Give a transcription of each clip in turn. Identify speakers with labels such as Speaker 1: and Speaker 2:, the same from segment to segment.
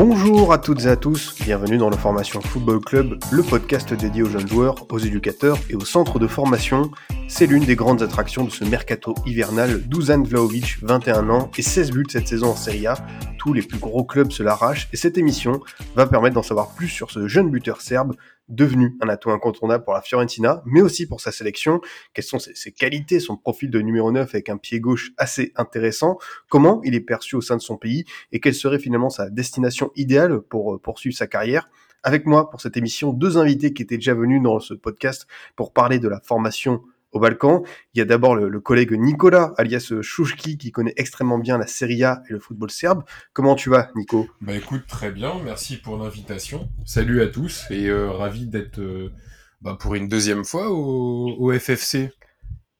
Speaker 1: Bonjour à toutes et à tous, bienvenue dans le Formation Football Club, le podcast dédié aux jeunes joueurs, aux éducateurs et aux centres de formation. C'est l'une des grandes attractions de ce mercato hivernal. Dusan Vlaovic, 21 ans et 16 buts cette saison en Serie A. Tous les plus gros clubs se l'arrachent et cette émission va permettre d'en savoir plus sur ce jeune buteur serbe devenu un atout incontournable pour la Fiorentina, mais aussi pour sa sélection. Quelles sont ses, qualités, son profil de numéro 9 avec un pied gauche assez intéressant, comment il est perçu au sein de son pays? Et quelle serait finalement sa destination idéale pour euh, poursuivre sa carrière? Avec moi pour cette émission, deux invités qui étaient déjà venus dans ce podcast pour parler de la formation au Balkan. Il y a d'abord le, le, collègue Nicolas, alias Chouchki, qui connaît extrêmement bien la Serie A et le football serbe. Comment tu vas, Nico?
Speaker 2: Bah écoute, très bien, merci pour l'invitation. Salut à tous et euh, ravi d'être euh, bah, pour une deuxième fois au, au, FFC.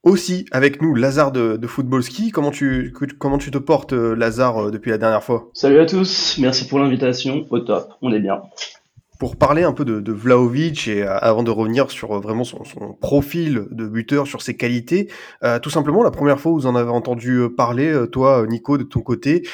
Speaker 1: Aussi avec nous Lazare de, de Football Ski. Comment tu, comment tu te portes, Lazare, depuis la dernière fois?
Speaker 3: Salut à tous, merci pour l'invitation. Au top, on est bien
Speaker 1: pour parler un peu de, de Vlaovic et euh, avant de revenir sur euh, vraiment son, profil de buteur, sur ses qualités, euh, tout simplement la première fois où vous en avez entendu parler, toi Nico de ton côté,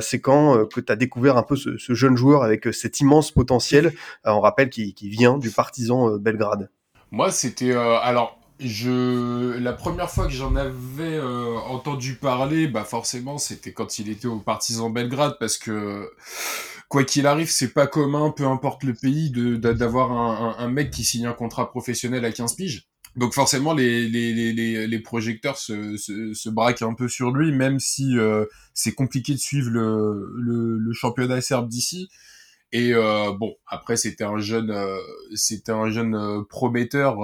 Speaker 1: c'est quand que tu as découvert un peu ce, jeune joueur avec cet immense potentiel, on rappelle qui, vient du partisan Belgrade.
Speaker 2: Moi c'était alors je la première fois que j'en avais entendu parler, bah forcément c'était quand il était au Partizan Belgrade parce que quoi qu'il arrive, c'est pas commun, peu importe le pays, d'avoir un, un, mec qui signe un contrat professionnel à 15 piges. Donc forcément les les, les, les projecteurs se, se, se, braquent un peu sur lui, même si euh, c'est compliqué de suivre le, le, championnat serbe d'ici. Et euh, bon, après c'était un jeune, euh, c'était un jeune prometteur.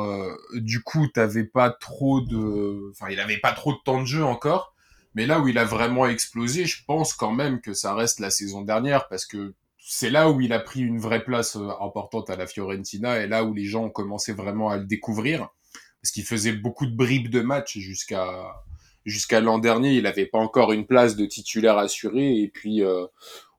Speaker 2: Du coup, t'avais pas trop de, enfin, il avait pas trop de temps de jeu encore. Mais là où il a vraiment explosé, je pense quand même que ça reste la saison dernière parce que c'est là où il a pris une vraie place euh, importante à la Fiorentina et là où les gens ont commencé vraiment à le découvrir parce qu'il faisait beaucoup de bribes de match jusqu'à jusqu'à l'an dernier. Il n'avait pas encore une place de titulaire assurée et puis euh,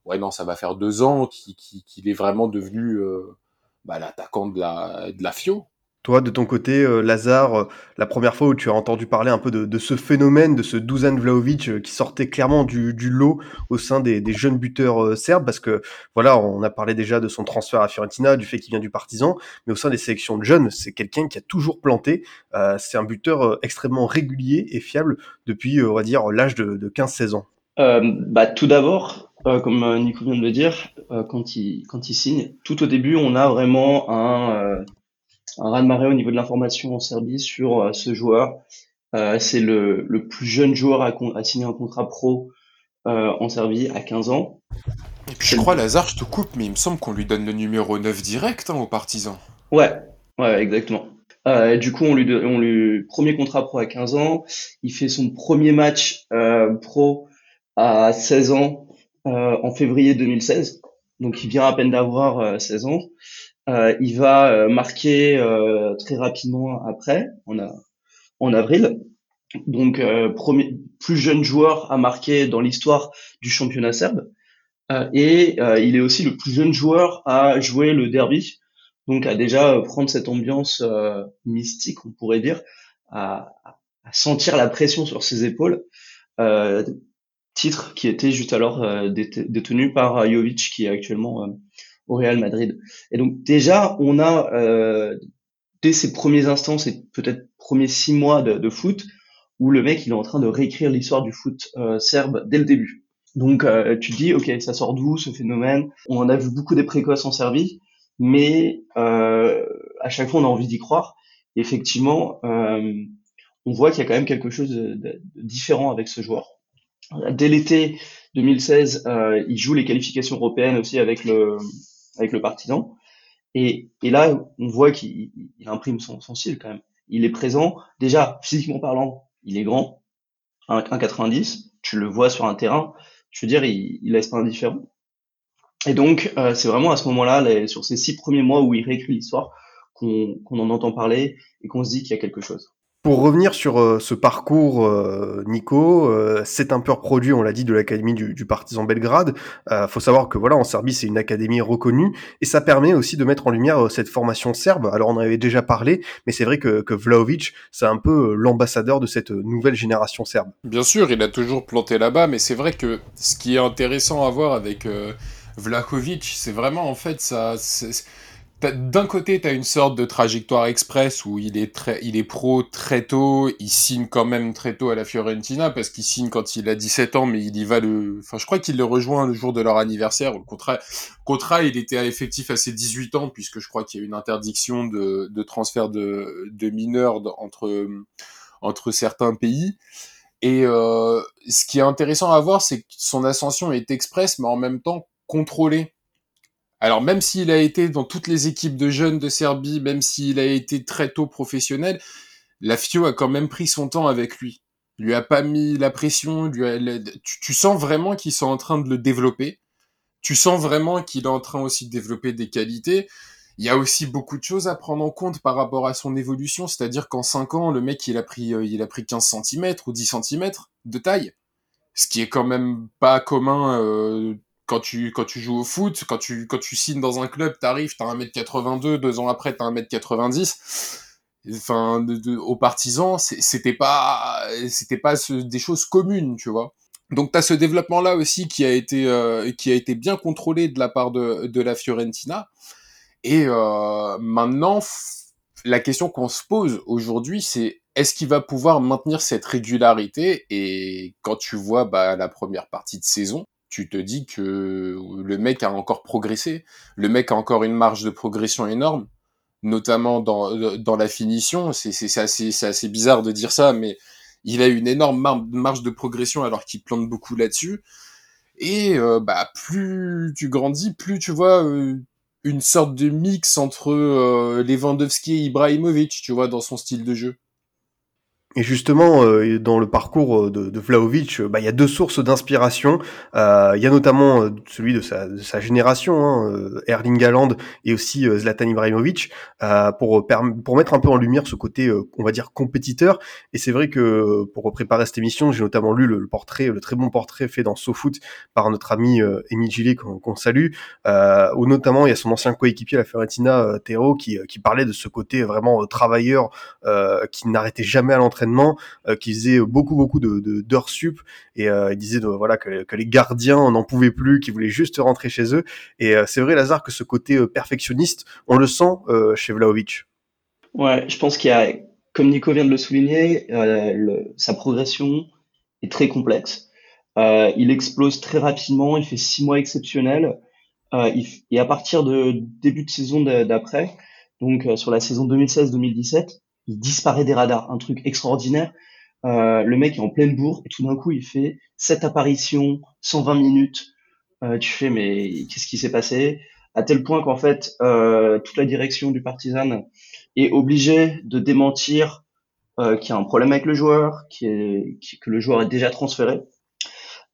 Speaker 2: ouais non ça va faire deux ans qu'il qu qu est vraiment devenu euh, bah, l'attaquant de la de la Fio.
Speaker 1: Toi, de ton côté, euh, Lazare, euh, la première fois où tu as entendu parler un peu de, ce phénomène, de ce Dusan Vlaovic euh, qui sortait clairement du, lot au sein des, jeunes buteurs serbes, parce que voilà, on a parlé déjà de son transfert à Fiorentina, du fait qu'il vient du Partizan, mais au sein des sélections de jeunes, c'est quelqu'un qui a toujours planté. c'est un buteur extrêmement régulier et fiable depuis, on va dire, l'âge de, de 15-16 ans.
Speaker 3: bah, tout d'abord, comme Nico vient de le dire, quand, il, quand il signe, tout au début, on a vraiment un, un raz-de-marée au niveau de l'information en Serbie sur ce joueur. c'est le, le, plus jeune joueur à, à signer un contrat pro en Serbie à 15 ans.
Speaker 2: Et puis je crois, Lazare, je te coupe, mais il me semble qu'on lui donne le numéro 9 direct hein, aux partisans.
Speaker 3: Ouais, ouais, exactement. Euh, du coup, on lui, on lui premier contrat pro à 15 ans. Il fait son premier match euh, pro à 16 ans euh, en février 2016. Donc, il vient à peine d'avoir 16 ans. Euh, il va euh, marquer euh, très rapidement après, en, a, en avril. Donc, premier, plus jeune joueur à marquer dans l'histoire du championnat serbe. et il est aussi le plus jeune joueur à jouer le derby. Donc, à déjà prendre cette ambiance mystique, on pourrait dire, à, à, sentir la pression sur ses épaules titre qui était juste alors euh, détenu par Jovic qui est actuellement euh, au Real Madrid. Et donc déjà, on a euh, dès ses premiers instants, ces peut-être premiers six mois de, foot, où le mec il est en train de réécrire l'histoire du foot euh, serbe dès le début. Donc euh, tu te dis, ok, ça sort d'où ce phénomène? On en a vu beaucoup des précoces en Serbie, mais euh, à chaque fois on a envie d'y croire. Effectivement, on voit qu'il y a quand même quelque chose de, de, de différent avec ce joueur. Dès l'été 2016, euh, il joue les qualifications européennes aussi avec le avec le Partizan. Et, et là, on voit qu'il imprime son, son style quand même. Il est présent. Déjà, physiquement parlant, il est grand, 1,90. Tu le vois sur un terrain. Je veux dire, il, il laisse pas indifférent. Et donc, euh, c'est vraiment à ce moment-là, sur ces six premiers mois où il réécrit l'histoire, qu'on qu'on en entend parler et qu'on se dit qu'il y a quelque chose.
Speaker 1: Pour revenir sur euh, ce parcours, euh, Nico, euh, c'est un pur produit, on l'a dit, de l'académie du, du, Partizan Belgrade. faut savoir que voilà, en Serbie, c'est une académie reconnue et ça permet aussi de mettre en lumière cette formation serbe. Alors on en avait déjà parlé, mais c'est vrai que, que Vlaovic, c'est un peu l'ambassadeur de cette nouvelle génération serbe.
Speaker 2: Bien sûr, il a toujours planté là-bas, mais c'est vrai que ce qui est intéressant à voir avec Vlahovic, c'est vraiment en fait ça d'un côté, tu as une sorte de trajectoire express où il est, très, il est pro très tôt, il signe quand même très tôt à la Fiorentina parce qu'il signe quand il a 17 ans, mais il y va le. Enfin, je crois qu'il le rejoint le jour de leur anniversaire. Le contrat, contrat il était effectif à ses 18 ans puisque je crois qu'il y a une interdiction de, de transfert de, de mineurs entre, entre certains pays. Et euh, ce qui est intéressant à voir, c'est que son ascension est express, mais en même temps contrôlée alors même s'il a été dans toutes les équipes de jeunes de Serbie, même s'il a été très tôt professionnel, la FIO a quand même pris son temps avec lui. Lui a pas mis la pression, lui tu, sens vraiment qu'ils sont en train de le développer. Tu sens vraiment qu'il est en train aussi de développer des qualités. Il y a aussi beaucoup de choses à prendre en compte par rapport à son évolution, c'est-à-dire qu'en 5 ans, le mec, il a pris, euh, il a pris 15 cm ou 10 cm de taille. Ce qui est quand même pas commun euh, quand tu, quand tu joues au foot, quand tu, quand tu signes dans un club, t'arrives, t'as 1m82, deux ans après, t'as 1m90. Enfin, de, aux partisans, c'était pas, c'était pas des choses communes, tu vois. Donc t'as ce développement là aussi qui a été, euh, qui a été bien contrôlé de la part de, de la Fiorentina. Et euh, maintenant, la question qu'on se pose aujourd'hui, c'est est-ce qu'il va pouvoir maintenir cette régularité? Et quand tu vois bah, la première partie de saison, tu te dis que le mec a encore progressé, le mec a encore une marge de progression énorme, notamment dans, dans la finition. C'est assez, assez bizarre de dire ça, mais il a une énorme marge de progression alors qu'il plante beaucoup là-dessus. Et euh, bah plus tu grandis, plus tu vois euh, une sorte de mix entre euh, Lewandowski et Ibrahimovic, tu vois, dans son style de jeu.
Speaker 1: Et justement, euh, dans le parcours euh, de, de Vlaovic, euh, bah, il y a deux sources d'inspiration. Euh, il y a notamment celui de sa, de sa génération, hein, Erling Haaland et aussi Zlatan Ibrahimovic, pour, pour mettre un peu en lumière ce côté, on va dire, compétiteur. Et c'est vrai que pour préparer cette émission, j'ai notamment lu le, portrait, le très bon portrait fait dans SoFoot par notre ami euh, Émile Gillet, qu'on salue, où notamment il y a son ancien coéquipier la Fiorentina, Théo, qui, qui parlait de ce côté vraiment travailleur, qui n'arrêtait jamais à l'entraînement euh, qui faisait beaucoup beaucoup de d'heures sup et euh, disait voilà que, les gardiens n'en pouvaient plus, qu'ils voulaient juste rentrer chez eux. Et euh, c'est vrai Lazare que ce côté perfectionniste, on le sent chez Vlaovic.
Speaker 3: Ouais, je pense qu'il y a, comme Nico vient de le souligner, sa progression est très complexe. Euh, il explose très rapidement, il fait six mois exceptionnels. Euh, et à partir de début de saison d'après, donc sur la saison 2016-2017, il disparaît des radars, un truc extraordinaire. Euh, le mec est en pleine bourre et tout d'un coup il fait cette apparition, 120 minutes. Euh, tu fais mais qu'est-ce qui s'est passé? À tel point qu'en fait euh, toute la direction du Partizan est obligée de démentir euh, qu'il y a un problème avec le joueur, qui est, que le joueur est déjà transféré.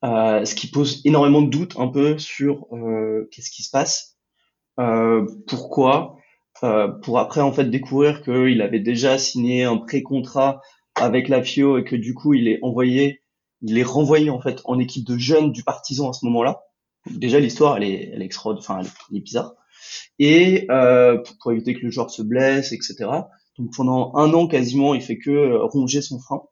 Speaker 3: Euh, ce qui pose énormément de doutes un peu sur euh, qu'est-ce qui se passe, pourquoi? Euh, pour après en fait découvrir qu'il avait déjà signé un pré-contrat avec la FIO et que du coup il est envoyé, il est renvoyé en fait en équipe de jeunes du Partisan à ce moment-là. Déjà l'histoire elle est, elle est enfin elle est bizarre. Et euh, pour, éviter que le joueur se blesse, etc. Donc pendant un an quasiment il fait que euh, ronger son frein.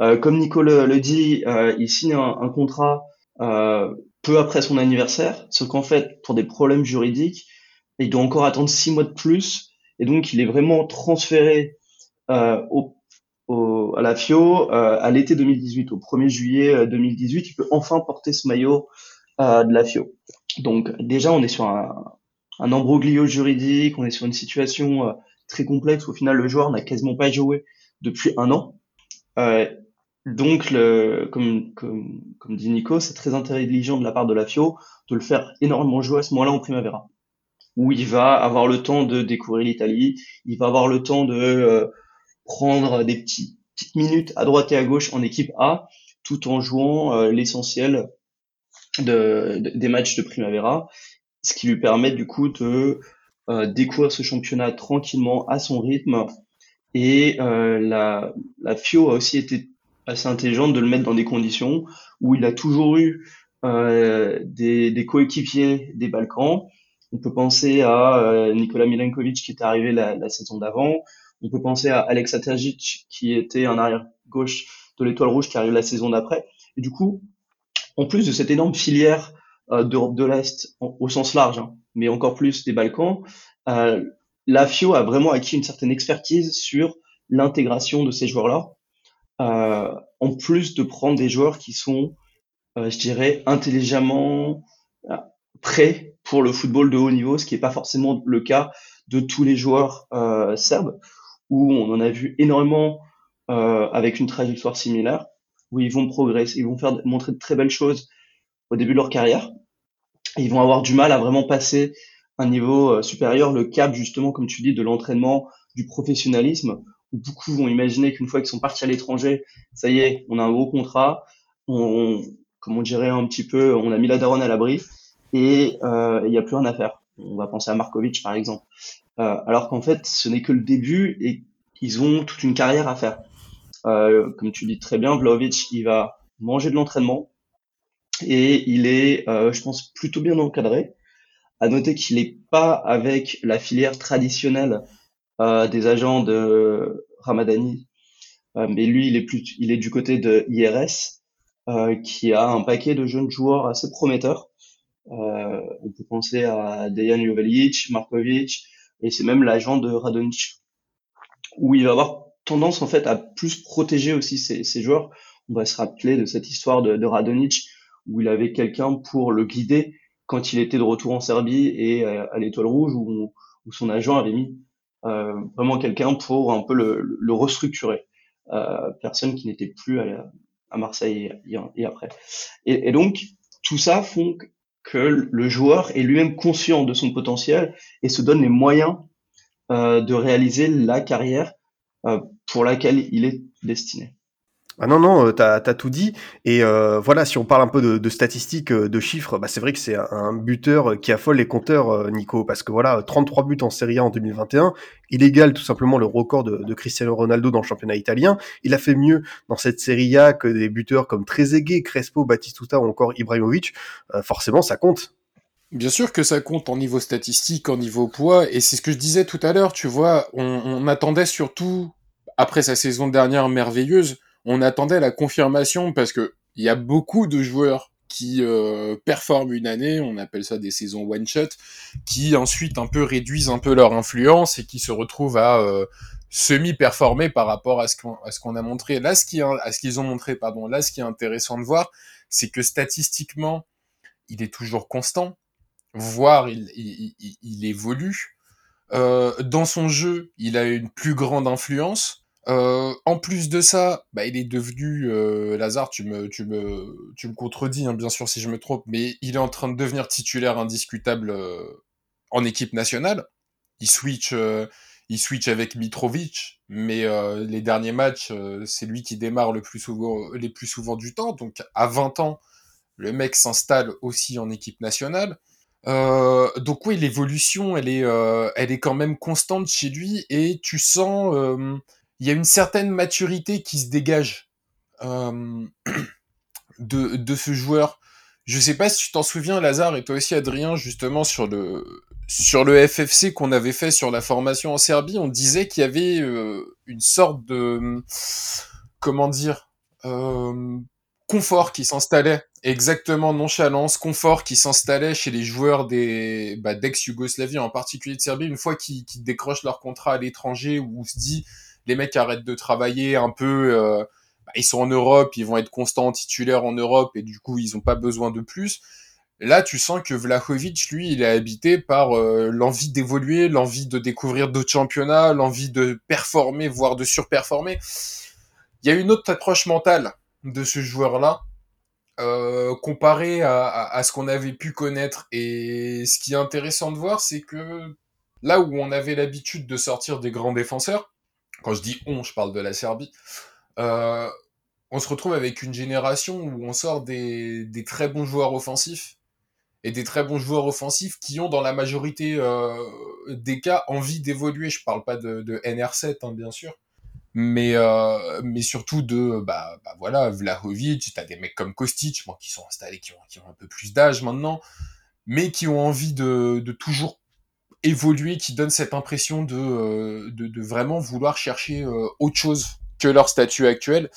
Speaker 3: Euh, comme Nico le, dit, euh, il signe un, un contrat peu après son anniversaire, ce qu'en fait pour des problèmes juridiques il doit encore attendre six mois de plus. Et donc, il est vraiment transféré euh, au, à la FIO euh, à l'été 2018, au 1er juillet 2018. Euh, il peut enfin porter ce maillot de la FIO. Donc, déjà, on est sur un, un embroglio juridique, on est sur une situation très complexe. Au final, le joueur n'a quasiment pas joué depuis un an. Donc, comme, comme, comme dit Nico, c'est très intelligent de la part de la FIO de le faire énormément jouer à ce moment-là en Primavera où il va avoir le temps de découvrir l'Italie, il va avoir le temps de euh, prendre des petites minutes à droite et à gauche en équipe A, tout en jouant euh, l'essentiel de, des matchs de Primavera, ce qui lui permet du coup de euh, découvrir ce championnat tranquillement à son rythme Et la, la FIO a aussi été assez intelligente de le mettre dans des conditions où il a toujours eu des, des coéquipiers des Balkans. On peut penser à Nikola Milenkovic qui est arrivé la, la saison d'avant. On peut penser à Alex Terzic qui était un arrière gauche de l'Étoile Rouge qui arrive la saison d'après. Et du coup, en plus de cette énorme filière euh, d'Europe de l'Est au sens large, hein, mais encore plus des Balkans, euh, la FIO a vraiment acquis une certaine expertise sur l'intégration de ces joueurs-là, euh, en plus de prendre des joueurs qui sont, je dirais, intelligemment prêts pour le football de haut niveau, ce qui n'est pas forcément le cas de tous les joueurs serbes, où on en a vu énormément avec une trajectoire similaire où ils vont progresser, ils vont faire montrer de très belles choses au début de leur carrière. ils vont avoir du mal à vraiment passer un niveau euh, supérieur, le cap justement, comme tu dis, de l'entraînement, du professionnalisme, où beaucoup vont imaginer qu'une fois qu'ils sont partis à l'étranger, ça y est, on a un gros contrat, on, comme on dirait un petit peu, on a mis la daronne à l'abri et euh, il n'y a plus rien à faire. On va penser à Markovic par exemple. Euh, alors qu'en fait, ce n'est que le début et ils ont toute une carrière à faire. Euh, comme tu dis très bien, Vlaovic, il va manger de l'entraînement et il est, euh, je pense, plutôt bien encadré. À noter qu'il n'est pas avec la filière traditionnelle euh, des agents de Ramadani, mais lui, il est plus, il est du côté de IRS, qui a un paquet de jeunes joueurs assez prometteurs. On peut penser à Dejan Jovelic, Markovic, et c'est même l'agent de Radonic, où il va avoir tendance en fait à plus protéger aussi ses, joueurs. On va se rappeler de cette histoire de, de où il avait quelqu'un pour le guider quand il était de retour en Serbie et euh, à, l'Étoile Rouge où, son agent avait mis euh, vraiment quelqu'un pour un peu le, restructurer. Euh, personne qui n'était plus à, Marseille et, et après. Et, et, donc tout ça font que le joueur est lui-même conscient de son potentiel et se donne les moyens euh, de réaliser la carrière euh, pour laquelle il est destiné.
Speaker 1: Ah non, non, euh, t'as as tout dit. Et euh, voilà, si on parle un peu de, statistiques, euh, de chiffres, bah, c'est vrai que c'est un buteur qui affole les compteurs, Nico, parce que voilà, 33 buts en Serie A en 2021, il égale tout simplement le record de, de, Cristiano Ronaldo dans le championnat italien. Il a fait mieux dans cette Serie A que des buteurs comme Trezeguet, Crespo, Batistuta ou encore Ibrahimovic. forcément, ça compte.
Speaker 2: Bien sûr que ça compte en niveau statistique, en niveau poids, et c'est ce que je disais tout à l'heure, tu vois, on, on, attendait surtout, après sa saison dernière merveilleuse, on attendait la confirmation parce que il y a beaucoup de joueurs qui euh, performent une année, on appelle ça des saisons one-shot, qui ensuite un peu réduisent un peu leur influence et qui se retrouvent à euh, semi-performer par rapport à ce qu'on a montré. Là, ce qui à ce qu'ils ont montré, pardon, là, ce qui est intéressant de voir, c'est que statistiquement, il est toujours constant voire il, évolue. Euh, dans son jeu, il a une plus grande influence. Euh, en plus de ça, bah, il est devenu euh, Lazare. Tu me, tu me, tu me contredis, hein, bien sûr si je me trompe, mais il est en train de devenir titulaire indiscutable euh, en équipe nationale. Il switch, il switch avec Mitrovic, mais les derniers matchs, c'est lui qui démarre le plus souvent, les plus souvent du temps. Donc à 20 ans, le mec s'installe aussi en équipe nationale. Donc oui, l'évolution, elle est, elle est quand même constante chez lui et tu sens, il y a une certaine maturité qui se dégage euh, de, de ce joueur. Je sais pas si tu t'en souviens, Lazare, et toi aussi, Adrien, justement sur le sur le FFC qu'on avait fait sur la formation en Serbie, on disait qu'il y avait une sorte de comment dire confort qui s'installait Exactement, nonchalance, confort qui s'installait chez les joueurs des bah, d'ex-Yougoslavie, en particulier de Serbie, une fois qu'ils décrochent leur contrat à l'étranger, on se dit les mecs arrêtent de travailler un peu, euh, bah, ils sont en Europe, ils vont être constants titulaires en Europe, et du coup ils n'ont pas besoin de plus. Là, tu sens que Vlahovic, lui, il est habité par euh, l'envie d'évoluer, l'envie de découvrir d'autres championnats, l'envie de performer, voire de surperformer. Il y a une autre approche mentale de ce joueur-là, euh, comparé à, ce qu'on avait pu connaître. Et ce qui est intéressant de voir, c'est que là où on avait l'habitude de sortir des grands défenseurs, quand je dis on, je parle de la Serbie, euh, on se retrouve avec une génération où on sort des, très bons joueurs offensifs et des très bons joueurs offensifs qui ont dans la majorité euh, des cas envie d'évoluer. Je parle pas de, de NR7 hein, bien sûr, mais euh, mais surtout de bah, bah voilà Vlahovic, t'as des mecs comme Kostic, bon, qui sont installés, qui ont, un peu plus d'âge maintenant, mais qui ont envie de toujours évoluer, qui donnent cette impression de, euh, de, de vraiment vouloir chercher euh, autre chose que leur statut actuel.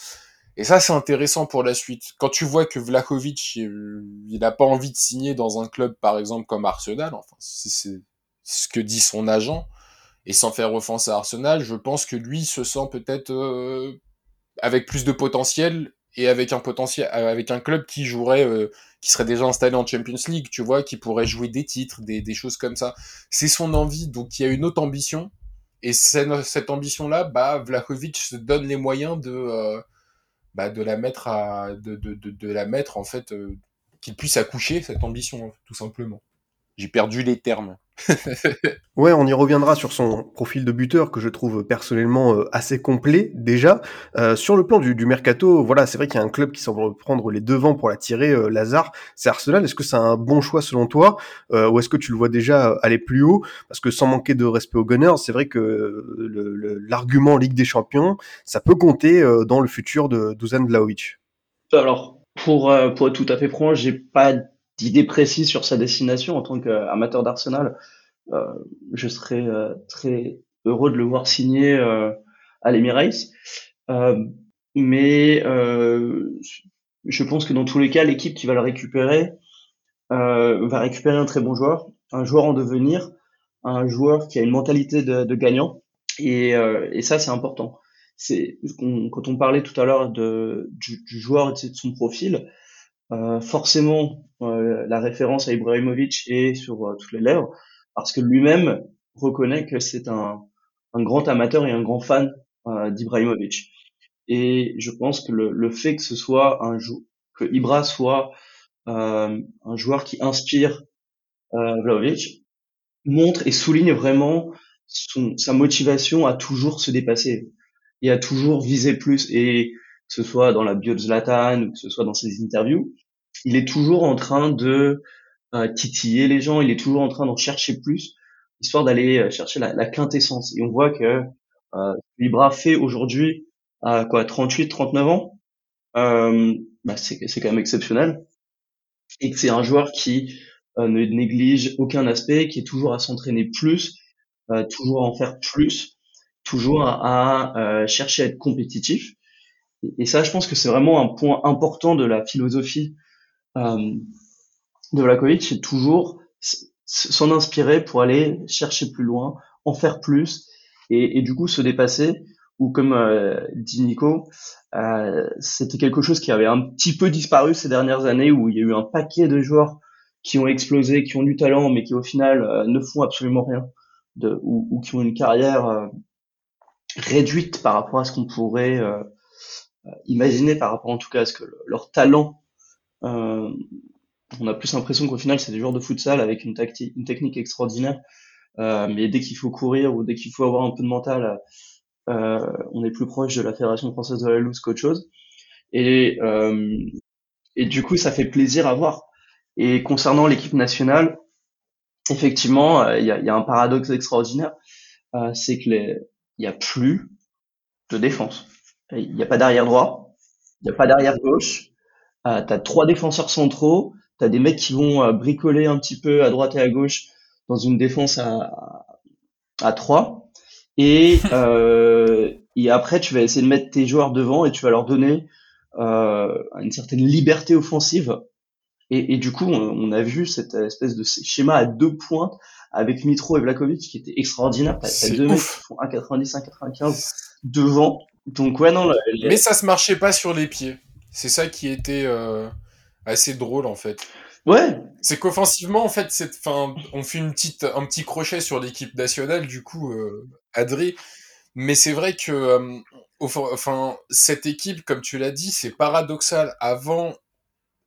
Speaker 2: Et ça, c'est intéressant pour la suite. Quand tu vois que Vlahovic, il n'a pas envie de signer dans un club, par exemple, comme Arsenal, enfin, c'est ce que dit son agent, et sans faire offense à Arsenal, je pense que lui se sent peut-être euh, avec plus de potentiel et avec un potentiel, avec un club qui jouerait, euh, qui serait déjà installé en Champions League, tu vois, qui pourrait jouer des titres, des, des choses comme ça. C'est son envie, donc il y a une autre ambition. Et cette ambition-là, bah, Vlahovic se donne les moyens de, euh, bah, de la mettre à, de, de, de, de la mettre en fait, euh, qu'il puisse accoucher cette ambition, tout simplement. J'ai perdu les termes.
Speaker 1: ouais, on y reviendra sur son profil de buteur que je trouve personnellement euh, assez complet déjà. Euh, sur le plan du, du mercato, voilà, c'est vrai qu'il y a un club qui semble prendre les devants pour l'attirer, euh, Lazare, c'est Arsenal. Est-ce que c'est un bon choix selon toi euh, ou est-ce que tu le vois déjà aller plus haut? Parce que sans manquer de respect aux Gunners, c'est vrai que l'argument Ligue des Champions, ça peut compter euh, dans le futur de Dusan Vlaovic.
Speaker 3: Alors, pour, pour être tout à fait franc, j'ai pas d'idée précise sur sa destination en tant qu'amateur d'Arsenal. Euh, je serais euh, très heureux de le voir signer euh, à l'Emirates. Mais je pense que dans tous les cas, l'équipe qui va le récupérer va récupérer un très bon joueur, un joueur en devenir, un joueur qui a une mentalité de, gagnant. Et, ça, c'est important. C'est quand on parlait tout à l'heure du, joueur et de son profil, forcément, euh, la référence à Ibrahimovic est sur euh, toutes les lèvres, parce que lui-même reconnaît que c'est un, un, grand amateur et un grand fan d'Ibrahimovic. Et je pense que le, le, fait que ce soit un que Ibra soit un joueur qui inspire Vlaovic montre et souligne vraiment son, sa motivation à toujours se dépasser et à toujours viser plus. Et que ce soit dans la bio Zlatan ou que ce soit dans ses interviews, il est toujours en train de euh, titiller les gens, il est toujours en train d'en chercher plus, histoire d'aller euh, chercher la, la, quintessence. Et on voit que euh, Libra fait aujourd'hui à quoi 38, 39 ans, euh, bah c'est quand même exceptionnel, et que c'est un joueur qui euh, ne néglige aucun aspect, qui est toujours à s'entraîner plus, euh, toujours à en faire plus, toujours à, à chercher à être compétitif. Et ça, je pense que c'est vraiment un point important de la philosophie euh, de Vlakovic, c'est toujours s'en inspirer pour aller chercher plus loin, en faire plus, et, du coup se dépasser. Ou comme euh, dit Nico, euh, c'était quelque chose qui avait un petit peu disparu ces dernières années, où il y a eu un paquet de joueurs qui ont explosé, qui ont du talent, mais qui au final euh, ne font absolument rien, ou, qui ont une carrière euh, réduite par rapport à ce qu'on pourrait euh, imaginer par rapport en tout cas à ce que leur talent, euh, on a plus l'impression qu'au final c'est des joueurs de futsal avec une, une technique extraordinaire, euh, mais dès qu'il faut courir ou dès qu'il faut avoir un peu de mental, euh, on est plus proche de la Fédération française de la loose qu'autre chose. Et, euh, du coup ça fait plaisir à voir. Et concernant l'équipe nationale, effectivement, il y a, y, a, un paradoxe extraordinaire, c'est que les, il y a plus de défense. Il n'y a pas d'arrière droit, il n'y a pas d'arrière gauche. Euh, tu as trois défenseurs centraux, tu as des mecs qui vont euh, bricoler un petit peu à droite et à gauche dans une défense à, à 3. Et, euh, et après, tu vas essayer de mettre tes joueurs devant et tu vas leur donner euh, une certaine liberté offensive. Et, et du coup, on, on, a vu cette espèce de schéma à deux pointes avec Mitro et Vlakovic qui était extraordinaire. T'as deux mecs qui font 1,90, 1,95 devant. Donc ouais, non.
Speaker 2: Les... Mais ça se marchait pas sur les pieds. C'est ça qui était euh, assez drôle en fait.
Speaker 3: Ouais.
Speaker 2: C'est qu'offensivement en fait, cette fin, on fait une petite, un petit crochet sur l'équipe nationale du coup, euh, Adri. Mais c'est vrai que, euh, enfin, cette équipe, comme tu l'as dit, c'est paradoxal. Avant,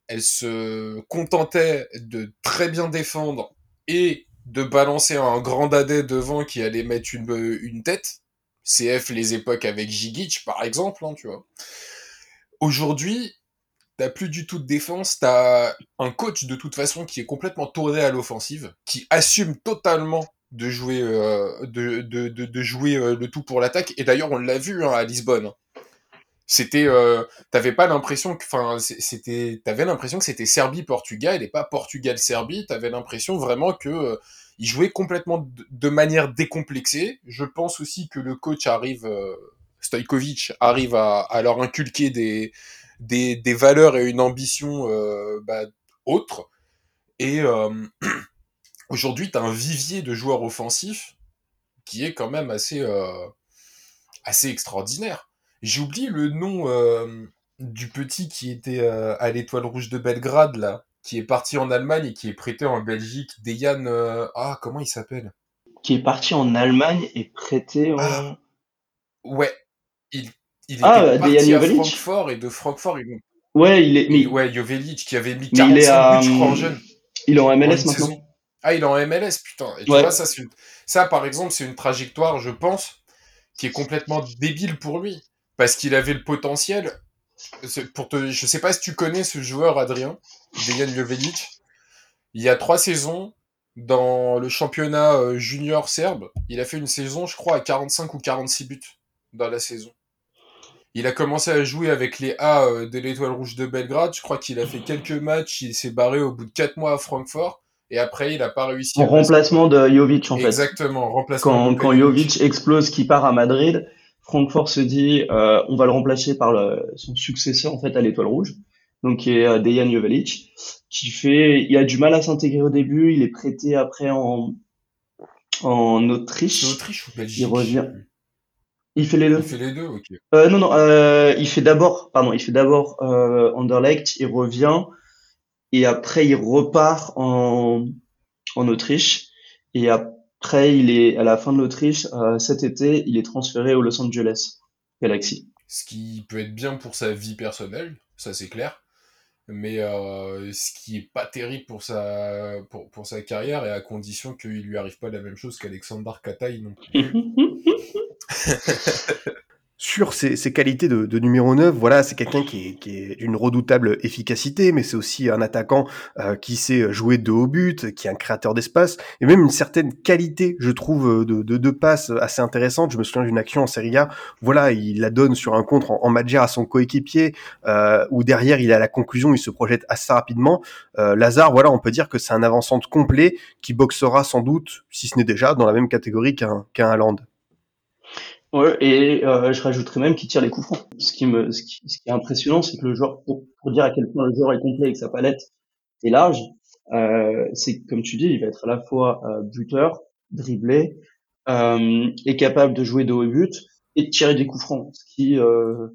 Speaker 2: elle se contentait de très bien défendre et de balancer un grand dadais devant qui allait mettre une, une tête. CF les époques avec Gigic par exemple, hein, tu vois. Aujourd'hui, t'as plus du tout de défense, t'as un coach de toute façon qui est complètement tourné à l'offensive, qui assume totalement de jouer, euh, de, jouer euh, le tout pour l'attaque. Et d'ailleurs, on l'a vu hein, à Lisbonne. C'était, euh, t'avais pas l'impression que, enfin, c'était, t'avais l'impression que c'était Serbie-Portugal et pas Portugal-Serbie. T'avais l'impression vraiment que euh, il jouait complètement de, manière décomplexée. Je pense aussi que le coach arrive, Stojkovic arrive à, à, leur inculquer des, des, des, valeurs et une ambition euh, bah, autre. Et euh, aujourd'hui, tu as un vivier de joueurs offensifs qui est quand même assez, euh, assez extraordinaire. J'ai oublié le nom euh, du petit qui était à l'Étoile Rouge de Belgrade, là, qui est parti en Allemagne et qui est prêté en Belgique. Dejan, ah, comment il s'appelle?
Speaker 3: Qui est parti en Allemagne et prêté en... Ah,
Speaker 2: ouais, il, il
Speaker 3: ah,
Speaker 2: était parti à Francfort et de Francfort, il...
Speaker 3: Ouais, il est...
Speaker 2: Mais... Ouais, Jovelic qui avait mis 45 il est à... buts, je crois, en jeune.
Speaker 3: Il est en MLS maintenant. Saison.
Speaker 2: Ah, il est en MLS, putain. Et tu ouais. vois, ça, une... ça, par exemple, c'est une trajectoire, je pense, qui est complètement débile pour lui parce qu'il avait le potentiel. Pour te, je sais pas si tu connais ce joueur, Adrien, Dejan Jovelic. Il y a trois saisons dans le championnat junior serbe. Il a fait une saison, je crois, à 45 ou 46 buts dans la saison. Il a commencé à jouer avec les A de l'Étoile Rouge de Belgrade. Je crois qu'il a fait quelques matchs. Il s'est barré au bout de quatre mois à Francfort. Et après, il a pas réussi.
Speaker 3: En remplacement de Jovic, en
Speaker 2: fait. Exactement, remplacement.
Speaker 3: Quand, quand Jovic explose, qui part à Madrid, Francfort se dit euh, on va le remplacer par le, son successeur en fait à l'étoile rouge, donc qui est euh, Dejan Jovelic, qui fait il a du mal à s'intégrer au début, il est prêté après en en Autriche.
Speaker 2: Autriche ou Belgique?
Speaker 3: Il revient. Il fait les deux.
Speaker 2: Il fait les deux, ok.
Speaker 3: Euh, non non, euh, il fait d'abord pardon, il fait d'abord euh, Anderlecht, il revient et après il repart en en Autriche et après il est à la fin de l'Autriche, euh, cet été, il est transféré au Los Angeles Galaxy.
Speaker 2: Ce qui peut être bien pour sa vie personnelle, ça c'est clair. Mais ce qui est pas terrible pour sa, pour, pour sa carrière, et à condition qu'il lui arrive pas la même chose qu'Alexander Kataï non plus.
Speaker 1: sur ses, ses, qualités de, de, numéro 9, voilà, c'est quelqu'un qui est, qui est d'une redoutable efficacité, mais c'est aussi un attaquant euh, qui sait jouer de haut but, qui est un créateur d'espace, et même une certaine qualité, je trouve, de, de, de passe assez intéressante. Je me souviens d'une action en Serie A, voilà, il la donne sur un contre en, en à son coéquipier, euh, où derrière il a la conclusion, il se projette assez rapidement. Euh, Lazare, voilà, on peut dire que c'est un avançant complet qui boxera sans doute, si ce n'est déjà, dans la même catégorie qu'un qu'un Haaland.
Speaker 3: Ouais, et euh, je rajouterais même qu'il tire les coups francs. Ce qui me, ce qui, ce qui est impressionnant, c'est que le joueur, pour, pour, dire à quel point le joueur est complet et que sa palette est large, euh, c'est comme tu dis, il va être à la fois euh, buteur, dribblé, euh, et capable de jouer de haut but et de tirer des coups francs, ce qui, euh,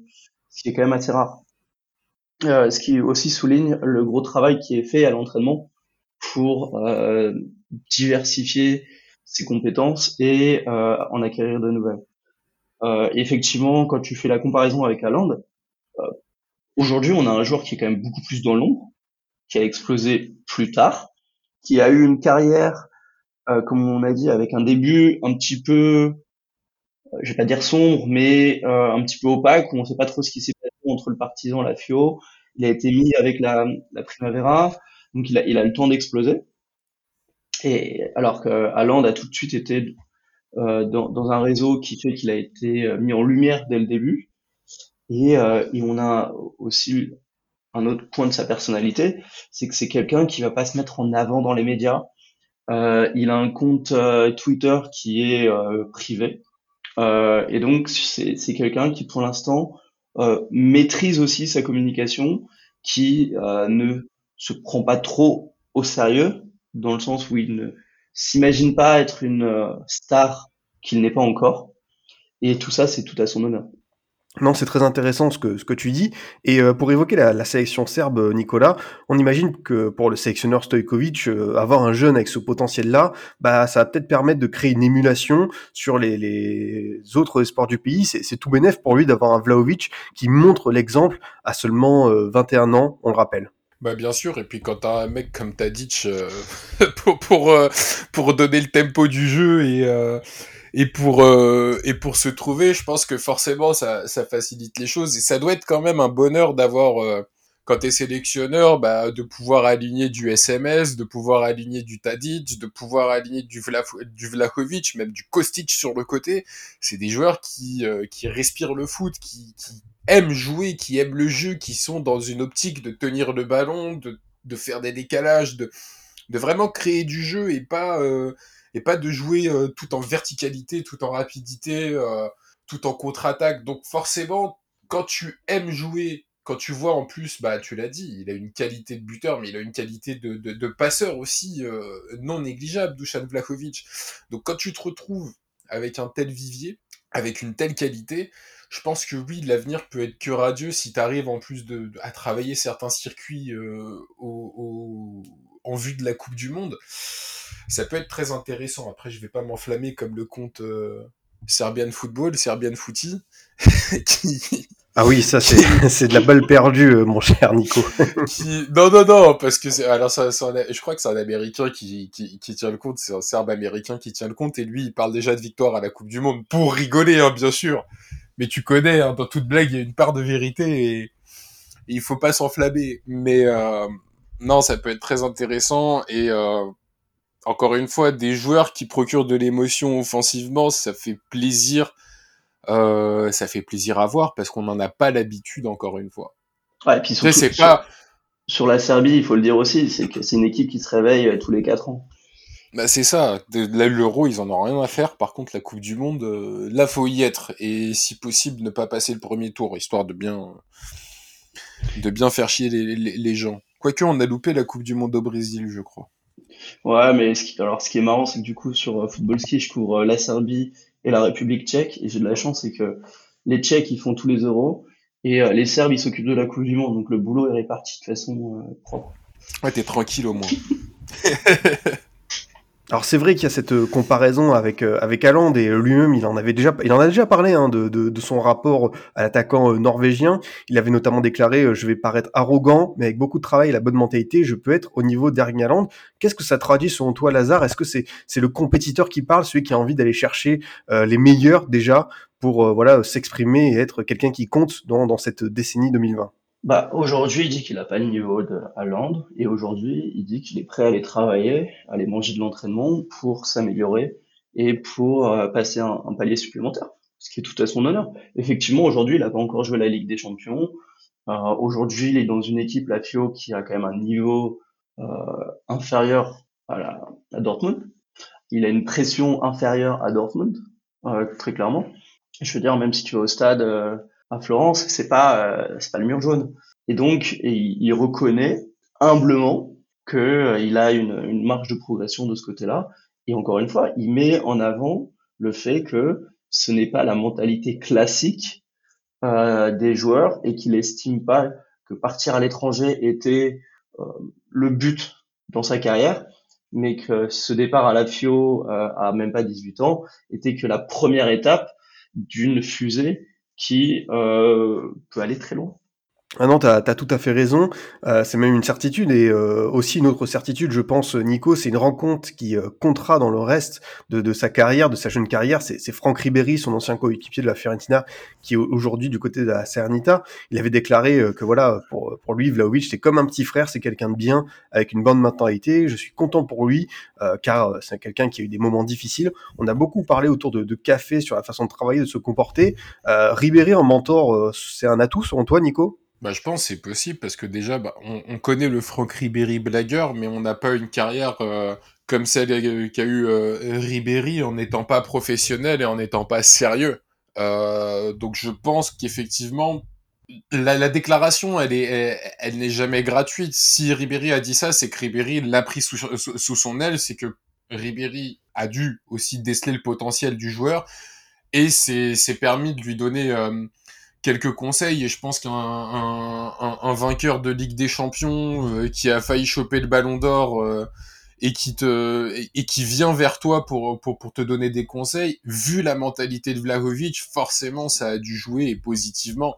Speaker 3: ce qui est quand même assez rare. Euh, ce qui aussi souligne le gros travail qui est fait à l'entraînement pour diversifier ses compétences et en acquérir de nouvelles. Euh, effectivement, quand tu fais la comparaison avec Haaland, euh, aujourd'hui, on a un joueur qui est quand même beaucoup plus dans l'ombre, qui a explosé plus tard, qui a eu une carrière, euh, comme on a dit, avec un début un petit peu, je vais pas dire sombre, mais un petit peu opaque, où on sait pas trop ce qui s'est passé entre le partisan et la FIO. Il a été mis avec la, Primavera, donc il a, il le temps d'exploser. Et alors que Haaland a tout de suite été euh, dans, dans, un réseau qui fait qu'il a été euh, mis en lumière dès le début. Et, euh, et, on a aussi un autre point de sa personnalité, c'est que c'est quelqu'un qui va pas se mettre en avant dans les médias. Euh, il a un compte Twitter qui est privé. et donc c'est quelqu'un qui pour l'instant maîtrise aussi sa communication, qui ne se prend pas trop au sérieux, dans le sens où il ne s'imagine pas être une euh, star qu'il n'est pas encore. Et tout ça, c'est tout à son honneur.
Speaker 1: Non, c'est très intéressant ce que, tu dis. Et euh, pour évoquer la, sélection serbe, Nicolas, on imagine que pour le sélectionneur Stojkovic, euh, avoir un jeune avec ce potentiel-là, bah, ça va peut-être permettre de créer une émulation sur les, les autres sports du pays. C'est tout bénef pour lui d'avoir un Vlaovic qui montre l'exemple à seulement 21 ans, on le rappelle.
Speaker 2: Bah bien sûr, et puis quand t'as un mec comme Tadic euh, pour pour, euh, pour donner le tempo du jeu et euh, et pour euh, et pour se trouver, je pense que forcément ça ça facilite les choses et ça doit être quand même un bonheur d'avoir quand tu es sélectionneur, bah, de pouvoir aligner du SMS, de pouvoir aligner du Tadic, de pouvoir aligner du, Vla même du Kostic sur le côté, c'est des joueurs qui, euh, qui respirent le foot, qui, qui aiment jouer, qui aiment le jeu, qui sont dans une optique de tenir le ballon, de, de faire des décalages, de, de vraiment créer du jeu et pas, euh, et pas de jouer euh, tout en verticalité, tout en rapidité, euh, tout en contre-attaque. Donc forcément, quand tu aimes jouer quand tu vois en plus, bah tu l'as dit, il a une qualité de buteur, mais il a une qualité de, de, passeur aussi euh, non négligeable, Dusan Vlahovic. Donc quand tu te retrouves avec un tel vivier, avec une telle qualité, je pense que oui, l'avenir peut être que radieux si tu arrives en plus à travailler certains circuits euh, en vue de la Coupe du Monde. Ça peut être très intéressant. Après, je vais pas m'enflammer comme le compte euh, Serbian Football, Serbian Footy, qui,
Speaker 1: ah oui, ça c'est c'est de la balle perdue, euh, mon cher Nico.
Speaker 2: qui... Non, non, non, parce que alors ça, ça je crois que c'est un Américain qui, qui, qui tient le compte, c'est un Serbe américain qui tient le compte et lui il parle déjà de victoire à la Coupe du Monde pour rigoler, hein, bien sûr. Mais tu connais, hein, dans toute blague il y a une part de vérité et, et il faut pas s'enflammer. Mais euh, non, ça peut être très intéressant et euh, encore une fois des joueurs qui procurent de l'émotion offensivement, ça fait plaisir euh, ça fait plaisir à voir parce qu'on n'en a pas l'habitude encore une fois.
Speaker 3: Ouais, et puis surtout,
Speaker 2: c'est
Speaker 3: sur,
Speaker 2: pas
Speaker 3: sur la Serbie, il faut le dire aussi, c'est que c'est une équipe qui se réveille euh, tous les quatre ans.
Speaker 2: bah c'est ça. L'Euro ils en ont rien à faire. Par contre la Coupe du Monde, euh, là faut y être et si possible ne pas passer le premier tour histoire de bien de bien faire chier les, les, les gens. Quoique on a loupé la Coupe du Monde au Brésil je crois.
Speaker 3: Ouais, mais ce qui, alors ce qui est marrant, c'est que du coup sur euh, Football Ski, je couvre la Serbie et la République tchèque, et j'ai de la chance, c'est que les Tchèques ils font tous les euros et euh, les Serbes ils s'occupent de la Coupe du Monde, donc le boulot est réparti de façon euh, propre.
Speaker 2: Ouais t'es tranquille au moins.
Speaker 1: Alors c'est vrai qu'il y a cette euh, comparaison avec euh, avec et lui-même il en avait déjà il en a déjà parlé hein, de, de, de son rapport à l'attaquant euh, norvégien. Il avait notamment déclaré euh, je vais paraître arrogant mais avec beaucoup de travail et la bonne mentalité je peux être au niveau d'Erling Haaland. Qu'est-ce que ça traduit selon toi Lazare? Est-ce que c'est c'est le compétiteur qui parle, celui qui a envie d'aller chercher euh, les meilleurs déjà pour euh, voilà s'exprimer et être quelqu'un qui compte dans dans cette décennie 2020
Speaker 3: Bah, aujourd'hui, il dit qu'il n'a pas le niveau de Haaland, et aujourd'hui, il dit qu'il est prêt à aller travailler, à aller manger de l'entraînement pour s'améliorer et pour euh, passer un, un palier supplémentaire, ce qui est tout à son honneur. Effectivement, aujourd'hui, il n'a pas encore joué la Ligue des Champions. Euh, aujourd'hui, il est dans une équipe, la FIO, qui a quand même un niveau euh, inférieur à, la, à Dortmund. Il a une pression inférieure à Dortmund, euh, très clairement. Je veux dire, même si tu vas au stade euh, à Florence, c'est pas euh, c'est pas le mur jaune. Et donc il, reconnaît humblement que euh, il a une, une marge de progression de ce côté-là. Et encore une fois, il met en avant le fait que ce n'est pas la mentalité classique euh, des joueurs et qu'il estime pas que partir à l'étranger était euh, le but dans sa carrière, mais que ce départ à la FIO euh, à même pas 18 ans était que la première étape d'une fusée qui euh, peut aller très loin.
Speaker 1: Ah non, t'as as tout à fait raison. Euh, c'est même une certitude et euh, aussi une autre certitude, je pense, Nico, c'est une rencontre qui euh, comptera dans le reste de, de, sa carrière, de sa jeune carrière. C'est Franck Ribéry, son ancien coéquipier de la Fiorentina, qui est aujourd'hui du côté de la Salernitana. Il avait déclaré euh, que voilà, pour, pour lui, Vlaovic, c'est comme un petit frère, c'est quelqu'un de bien, avec une bonne mentalité. Je suis content pour lui, euh, car c'est quelqu'un qui a eu des moments difficiles. On a beaucoup parlé autour de, de café sur la façon de travailler, de se comporter. Ribéry en mentor, c'est un atout selon toi, Nico?
Speaker 2: Bah, je pense que c'est possible parce que déjà, bah, on, on, connaît le Franck Ribéry blagueur, mais on n'a pas une carrière euh, comme celle qu'a eu euh, Ribéry en n'étant pas professionnel et en n'étant pas sérieux. Euh, donc je pense qu'effectivement, la, la, déclaration, elle est, elle n'est jamais gratuite. Si Ribéry a dit ça, c'est que Ribéry l'a pris sous, sous, sous son aile, c'est que Ribéry a dû aussi déceler le potentiel du joueur et c'est permis de lui donner euh, quelques conseils et je pense qu'un un, un, vainqueur de Ligue des Champions euh, qui a failli choper le Ballon d'Or euh, et qui te et, et, qui vient vers toi pour, pour pour te donner des conseils, vu la mentalité de Vlahovic, forcément ça a dû jouer et positivement.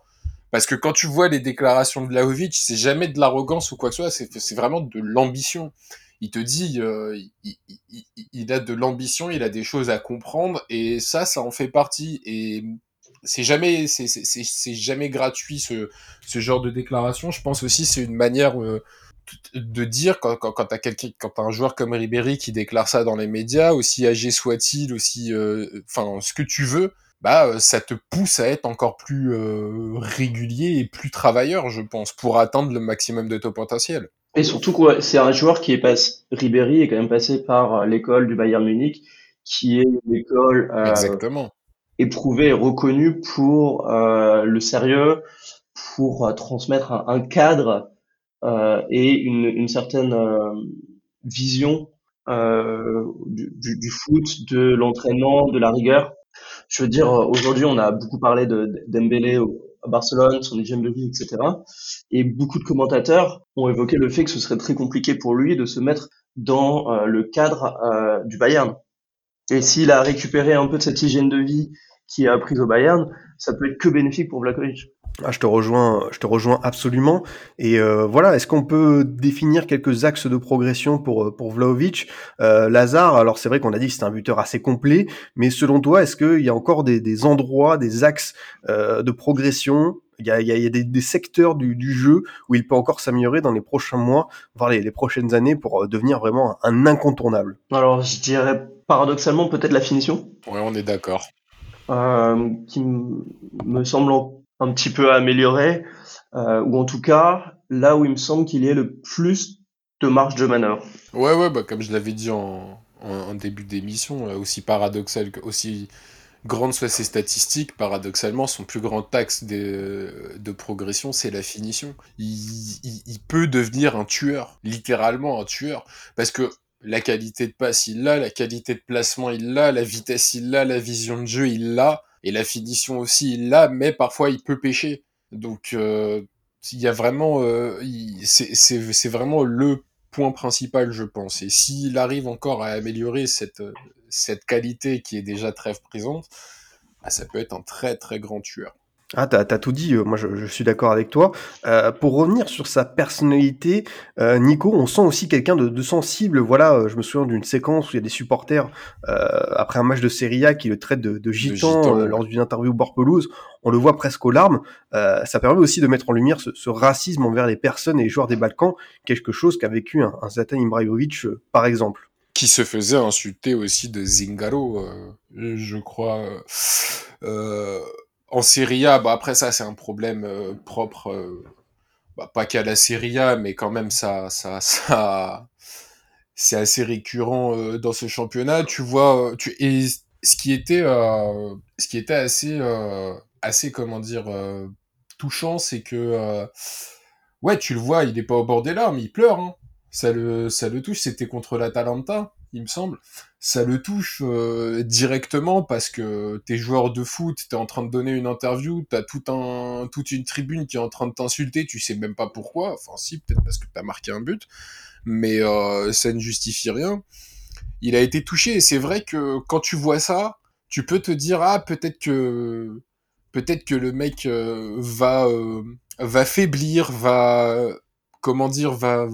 Speaker 2: Parce que quand tu vois les déclarations de Vlahovic, c'est jamais de l'arrogance ou quoi que ce soit, c'est vraiment de l'ambition. Il te dit, euh, il, il, il, a de l'ambition, il a des choses à comprendre, et ça, ça en fait partie. Et c'est jamais, c'est jamais gratuit ce, ce genre de déclaration. Je pense aussi c'est une manière euh, de dire quand, quand, quand t'as quelqu'un, quand as un joueur comme Ribéry qui déclare ça dans les médias, aussi âgé soit-il, aussi, euh, enfin, ce que tu veux, bah, euh, ça te pousse à être encore plus régulier et plus travailleur, je pense, pour atteindre le maximum de ton potentiel.
Speaker 3: Et surtout, quoi, c'est un joueur qui est passé, Ribéry est quand même passé par l'école du Bayern Munich, qui est l'école
Speaker 2: Exactement.
Speaker 3: Éprouvée et reconnue pour le sérieux, pour transmettre un, cadre euh, et une, une certaine euh, vision euh, du, du, du, foot, de l'entraînement, de la rigueur. Je veux dire, aujourd'hui, on a beaucoup parlé de Dembélé à Barcelone, son hygiène de vie, etc. Et beaucoup de commentateurs ont évoqué le fait que ce serait très compliqué pour lui de se mettre dans euh, le cadre euh, du Bayern. Et s'il a récupéré un peu de cette hygiène de vie qui a appris au Bayern, ça peut être que bénéfique pour Vlakovic.
Speaker 1: Ah, je te rejoins, je te rejoins absolument. Et euh, voilà, est-ce qu'on peut définir quelques axes de progression pour euh, pour Vlaovic euh, Lazare, alors c'est vrai qu'on a dit que c'est un buteur assez complet, mais selon toi, est-ce qu'il y a encore des, des endroits, des axes euh, de progression? Il y a, il y a des, des, secteurs du, du, jeu où il peut encore s'améliorer dans les prochains mois, voire les, les prochaines années, pour euh, devenir vraiment un incontournable?
Speaker 3: Alors, je dirais paradoxalement peut-être la finition.
Speaker 2: Ouais, on est d'accord.
Speaker 3: Euh, qui me semble un petit peu amélioré, euh, ou en tout cas là où il me semble qu'il y ait le plus de marge de manœuvre.
Speaker 2: Ouais, ouais, bah, comme je l'avais dit en, en, en début d'émission, euh, aussi paradoxal, aussi grande soient ses statistiques, paradoxalement, son plus grand axe de, de progression, c'est la finition. Il, il, il, peut devenir un tueur, littéralement un tueur, parce que la qualité de passe, il l'a, la qualité de placement, il l'a, la vitesse, il l'a, la vision de jeu, il l'a, et la finition aussi, il l'a, mais parfois il peut pêcher. Donc euh, il y a vraiment, euh, c'est vraiment le point principal, je pense. Et s'il arrive encore à améliorer cette, cette qualité qui est déjà très présente, bah, ça peut être un très très grand tueur.
Speaker 1: Ah, t'as as tout dit, euh, moi je, je suis d'accord avec toi. Euh, pour revenir sur sa personnalité, euh, Nico, on sent aussi quelqu'un de, de, sensible. Voilà, euh, je me souviens d'une séquence où il y a des supporters, euh, après un match de Serie A, qui le traitent de, de gitan, gitan euh, lors d'une interview au bord pelouse. On le voit presque aux larmes. ça permet aussi de mettre en lumière ce, ce, racisme envers les personnes et les joueurs des Balkans, quelque chose qu'a vécu un, un Zlatan Ibrahimovic, par exemple
Speaker 2: qui se faisait insulter aussi de Zingaro, je crois. Euh, en Serie A, bah après ça c'est un problème euh, propre, euh, bah, pas qu'à la Serie A, mais quand même ça, ça, ça, c'est assez récurrent euh, dans ce championnat. Tu vois, euh, tu et ce qui était, euh, ce qui était assez, euh, assez comment dire, touchant, c'est que ouais, tu le vois, il est pas au bord des larmes, il pleure. Hein. Ça le, ça le touche. C'était contre l'Atalanta il me semble, ça le touche euh, directement parce que t'es joueur de foot, t'es en train de donner une interview, t'as tout un, toute une tribune qui est en train de t'insulter, tu sais même pas pourquoi, enfin si, peut-être parce que t'as marqué un but, mais euh, ça ne justifie rien. Il a été touché et c'est vrai que quand tu vois ça, tu peux te dire ah peut-être que peut-être que le mec euh, va euh, va faiblir, va comment dire, va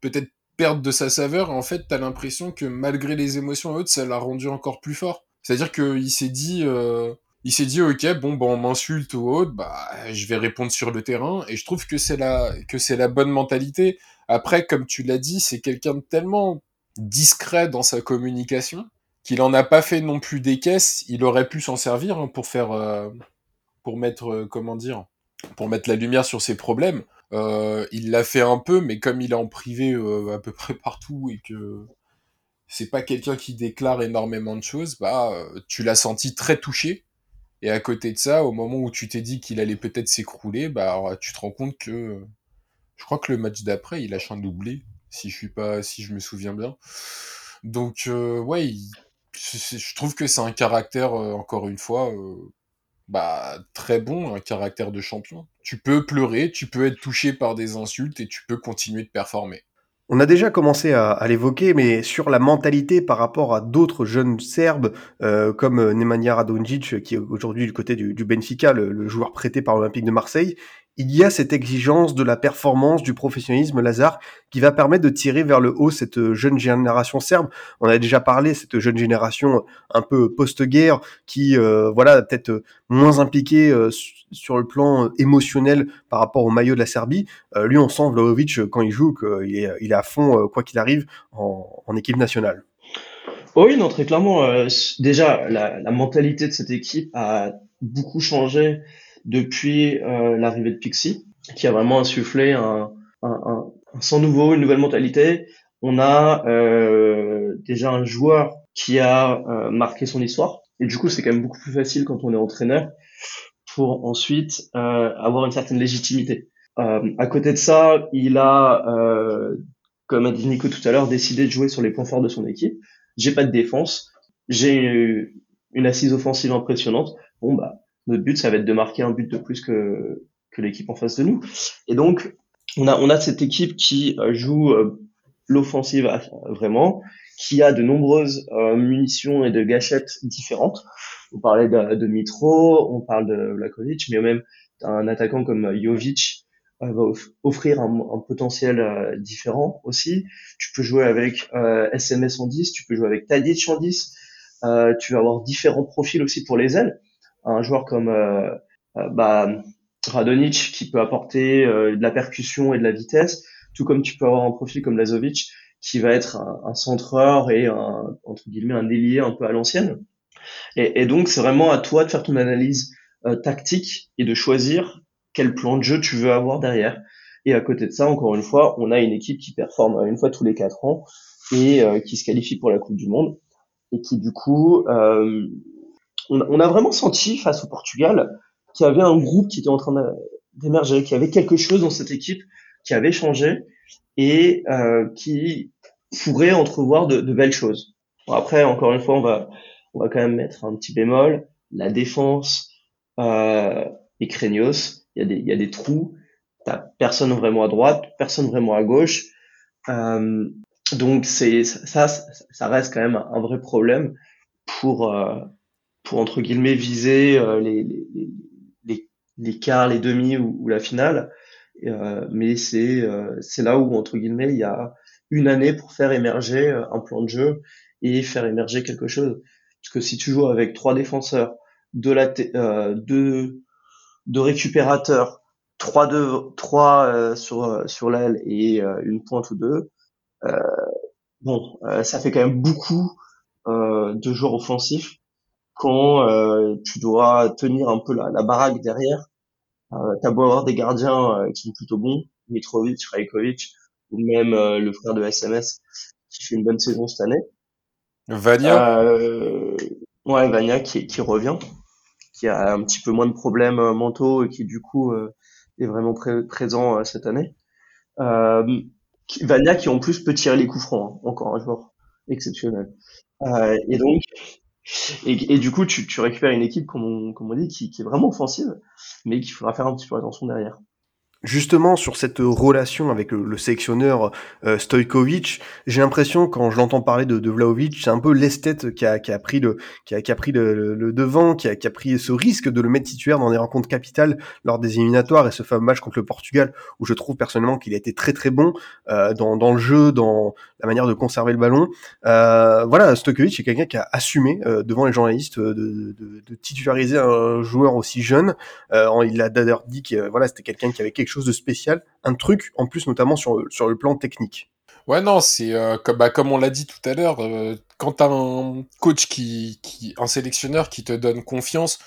Speaker 2: peut-être perdre de sa saveur, en fait, t'as l'impression que malgré les émotions hautes, ça l'a rendu encore plus fort. C'est-à-dire qu'il s'est dit, euh, il s'est dit, ok, bon, bah, on m'insulte ou autre, bah, je vais répondre sur le terrain, et je trouve que c'est la, que c'est la bonne mentalité. Après, comme tu l'as dit, c'est quelqu'un de tellement discret dans sa communication qu'il en a pas fait non plus des caisses. Il aurait pu s'en servir hein, pour faire, euh, pour mettre, euh, comment dire, pour mettre la lumière sur ses problèmes. Euh, il l'a fait un peu, mais comme il est en privé euh, à peu près partout et que c'est pas quelqu'un qui déclare énormément de choses, bah euh, tu l'as senti très touché. Et à côté de ça, au moment où tu t'es dit qu'il allait peut-être s'écrouler, bah tu te rends compte que je crois que le match d'après, il lâche un doublé, si je suis pas, si je me souviens bien. Donc euh, ouais, je trouve que c'est un caractère encore une fois bah, très bon, un caractère de champion. Tu peux pleurer, tu peux être touché par des insultes et tu peux continuer de performer.
Speaker 1: On a déjà commencé à, l'évoquer, mais sur la mentalité par rapport à d'autres jeunes Serbes, euh, comme Nemanja Radonjic, qui est aujourd'hui du côté du, du Benfica, le, le, joueur prêté par l'Olympique de Marseille, il y a cette exigence de la performance, du professionnalisme, Lazare, qui va permettre de tirer vers le haut cette jeune génération serbe. On a déjà parlé, cette jeune génération un peu post-guerre, qui, euh, voilà, peut-être moins impliquée euh, sur le plan émotionnel par rapport au maillot de la Serbie. Euh, lui, on sent Vlaovic, quand il joue, qu'il est, il est à fond, quoi qu'il arrive, en, en, équipe nationale.
Speaker 3: Oui, non, très clairement. déjà, la, la mentalité de cette équipe a beaucoup changé depuis euh, l'arrivée de Pixie, qui a vraiment insufflé un, un, un, un sang nouveau, une nouvelle mentalité. On a euh, déjà un joueur qui a euh, marqué son histoire, et du coup c'est quand même beaucoup plus facile quand on est entraîneur pour ensuite euh, avoir une certaine légitimité. Euh, à côté de ça, il a, comme a dit Nico tout à l'heure, décidé de jouer sur les points forts de son équipe. J'ai pas de défense, j'ai une assise offensive impressionnante. Bon bah notre but, ça va être de marquer un but de plus que, que l'équipe en face de nous. Et donc, on a, on a cette équipe qui euh, joue euh, l'offensive vraiment, qui a de nombreuses euh, munitions et de gâchettes différentes. On parlait de, de Mitro, on parle de Vlakovic, mais même un attaquant comme Jovic va offrir un, un potentiel différent aussi. Tu peux jouer avec SMS en 10, tu peux jouer avec Tadic en 10, tu vas avoir différents profils aussi pour les ailes un joueur comme euh, euh, bah, Radonic qui peut apporter euh, de la percussion et de la vitesse, tout comme tu peux avoir un profil comme Lazovic qui va être un, centreur et un, entre guillemets un ailier un peu à l'ancienne. Et, et, donc c'est vraiment à toi de faire ton analyse tactique et de choisir quel plan de jeu tu veux avoir derrière. Et à côté de ça, encore une fois, on a une équipe qui performe une fois tous les quatre ans et qui se qualifie pour la Coupe du Monde et qui du coup euh, on, a vraiment senti face au Portugal qu'il y avait un groupe qui était en train d'émerger, qu'il y avait quelque chose dans cette équipe qui avait changé et euh, qui pourrait entrevoir de, belles choses. après, encore une fois, on va, on va quand même mettre un petit bémol. La défense euh, est craignos. Il y, a des, il y a des trous. T'as personne vraiment à droite, personne vraiment à gauche. Euh, donc c'est ça, ça reste quand même un vrai problème pour euh, pour entre guillemets viser euh, les, les, les, quarts, les demi ou, la finale. Euh, mais c'est euh, c'est là où entre guillemets il y a une année pour faire émerger un plan de jeu et faire émerger quelque chose. Parce que si tu joues avec trois défenseurs, deux récupérateurs, trois deux trois sur sur l'aile et une pointe ou deux, bon, ça fait quand même beaucoup de joueurs offensifs quand euh, tu dois tenir un peu la, la baraque derrière. Euh, T'as beau avoir des gardiens euh, qui sont plutôt bons, Mitrovic, Rajkovic, ou même euh, le frère de SMS qui fait une bonne saison cette année.
Speaker 2: Vania?
Speaker 3: Euh, Ouais, Vania qui, qui revient, qui a un petit peu moins de problèmes mentaux et qui du coup est vraiment présent cette année. Vania qui en plus peut tirer les coups francs, hein, encore un joueur exceptionnel. et donc et, du coup, tu, récupères une équipe, comme on, comme dit, qui, qui est vraiment offensive, mais qu'il faudra faire un petit peu attention derrière
Speaker 1: justement sur cette relation avec le, sélectionneur euh, Stojkovic, j'ai l'impression quand je l'entends parler de, de Vlaovic, c'est un peu l'esthète qui a, qui a pris le qui a, qui a pris le, le devant, qui a, qui a, pris ce risque de le mettre titulaire dans des rencontres capitales lors des éliminatoires et ce fameux match contre le Portugal où je trouve personnellement qu'il a été très très bon euh, dans, dans le jeu, dans la manière de conserver le ballon. Euh, voilà, Stojkovic est quelqu'un qui a assumé euh, devant les journalistes de, de, de, titulariser un joueur aussi jeune. Euh, il a d'ailleurs dit que voilà c'était quelqu'un qui avait quelque chose de spécial, un truc en plus notamment sur, sur le plan technique.
Speaker 2: Ouais, non, c'est euh, comme, bah, comme on l'a dit tout à l'heure, euh, quand un coach qui, qui, un sélectionneur qui te donne confiance,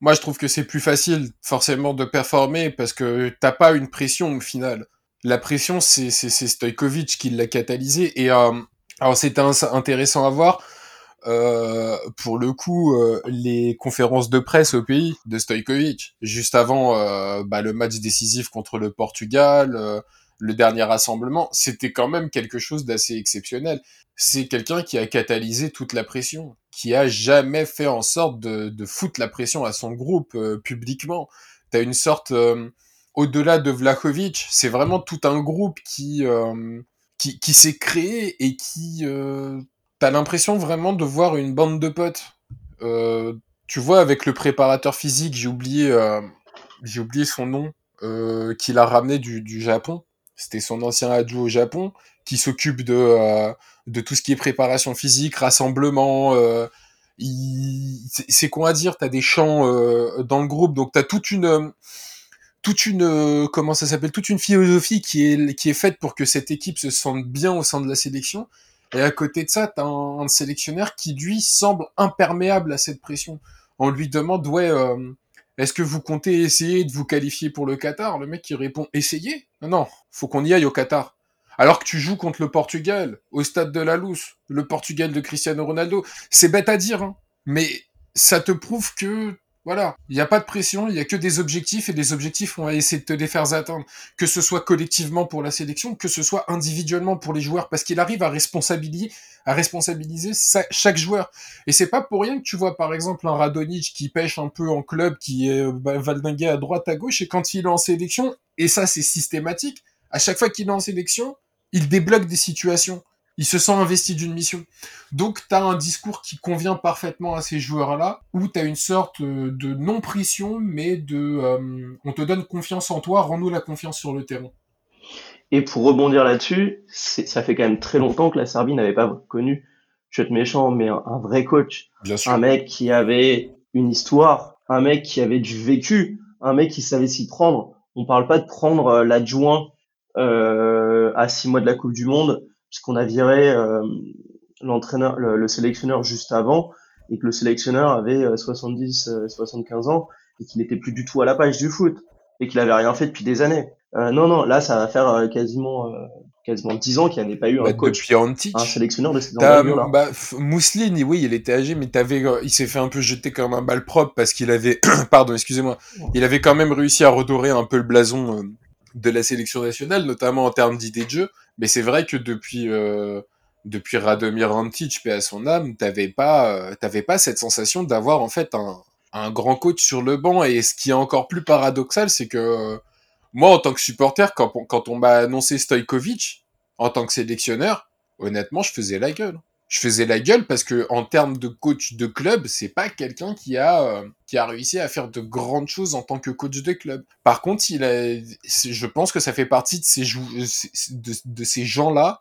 Speaker 2: moi je trouve que c'est plus facile forcément de performer parce que t'as pas une pression au final. La pression, c'est c'est Stojkovic qui l'a catalysé et euh, alors c'était intéressant à voir euh, pour le coup, euh, les conférences de presse au pays de Stojkovic, juste avant euh, bah, le match décisif contre le Portugal, le dernier rassemblement, c'était quand même quelque chose d'assez exceptionnel. C'est quelqu'un qui a catalysé toute la pression, qui a jamais fait en sorte de, de foutre la pression à son groupe publiquement. T'as une sorte, au-delà de Vlahovic, c'est vraiment tout un groupe qui qui, qui s'est créé et qui t'as l'impression vraiment de voir une bande de potes. Euh, tu vois, avec le préparateur physique, j'ai oublié, euh, oublié son nom. qu'il a ramené du, Japon. C'était son ancien adjoint au Japon qui s'occupe de, de tout ce qui est préparation physique, rassemblement. c'est quoi à dire? T'as des chants dans le groupe, donc t'as toute une toute une comment ça s'appelle? Toute une philosophie qui est qui est faite pour que cette équipe se sente bien au sein de la sélection et à côté de ça t'as un, un sélectionneur qui lui semble imperméable à cette pression. On lui demande ouais euh, est-ce que vous comptez essayer de vous qualifier pour le Qatar? Le mec qui répond essayez? Non faut qu'on y aille au Qatar. Alors que tu joues contre le Portugal au stade de la Luz le Portugal de Cristiano Ronaldo. C'est bête à dire hein, mais ça te prouve que voilà, il n'y a pas de pression, il n'y a que des objectifs et des objectifs, on va essayer de te les faire atteindre, que ce soit collectivement pour la sélection, que ce soit individuellement pour les joueurs, parce qu'il arrive à responsabiliser, à responsabiliser chaque joueur. Et c'est pas pour rien que tu vois par exemple un Radonic qui pêche un peu en club, qui est bah, valdingué à droite, à gauche, et quand il est en sélection, et ça c'est systématique, à chaque fois qu'il est en sélection, il débloque des situations il se sent investi d'une mission. Donc tu as un discours qui convient parfaitement à ces joueurs-là, où tu as une sorte euh, de non-pression, mais de euh, on te donne confiance en toi, rends-nous la confiance sur le terrain.
Speaker 3: Et pour rebondir là-dessus, ça fait quand même très longtemps que la Serbie n'avait pas connu, je vais être méchant, mais un, vrai coach.
Speaker 2: Bien sûr.
Speaker 3: Un mec qui avait une histoire, un mec qui avait du vécu, un mec qui savait s'y prendre. On parle pas de prendre euh, l'adjoint euh, à six mois de la Coupe du Monde puisqu'on a viré euh, l'entraîneur, le, sélectionneur juste avant, et que le sélectionneur avait 70, euh, 75 euh, ans, et qu'il n'était plus du tout à la page du foot, et qu'il avait rien fait depuis des années. non, non, là, ça va faire quasiment quasiment 10 ans qu'il n'y avait pas eu un bah, coach, un sélectionneur de cette envergure-là.
Speaker 2: Bah, Mousseline, oui, il était âgé, mais il s'est fait un peu jeter comme un bal propre parce qu'il avait, pardon, excusez-moi, il avait quand même réussi à redorer un peu le blason de la sélection nationale, notamment en termes d'idées de jeu. Mais c'est vrai que depuis euh, depuis Radomir Antic, paix à son âme, t'avais pas euh, t'avais pas cette sensation d'avoir en fait un, un grand coach sur le banc. Et ce qui est encore plus paradoxal, c'est que euh, moi, en tant que supporter, quand, quand on m'a annoncé Stojkovic en tant que sélectionneur, honnêtement, je faisais la gueule je faisais la gueule parce que en termes de coach de club, c'est pas quelqu'un qui a euh, qui a réussi à faire de grandes choses en tant que coach de club. Par contre, il a, je pense que ça fait partie de ces de, de ces gens-là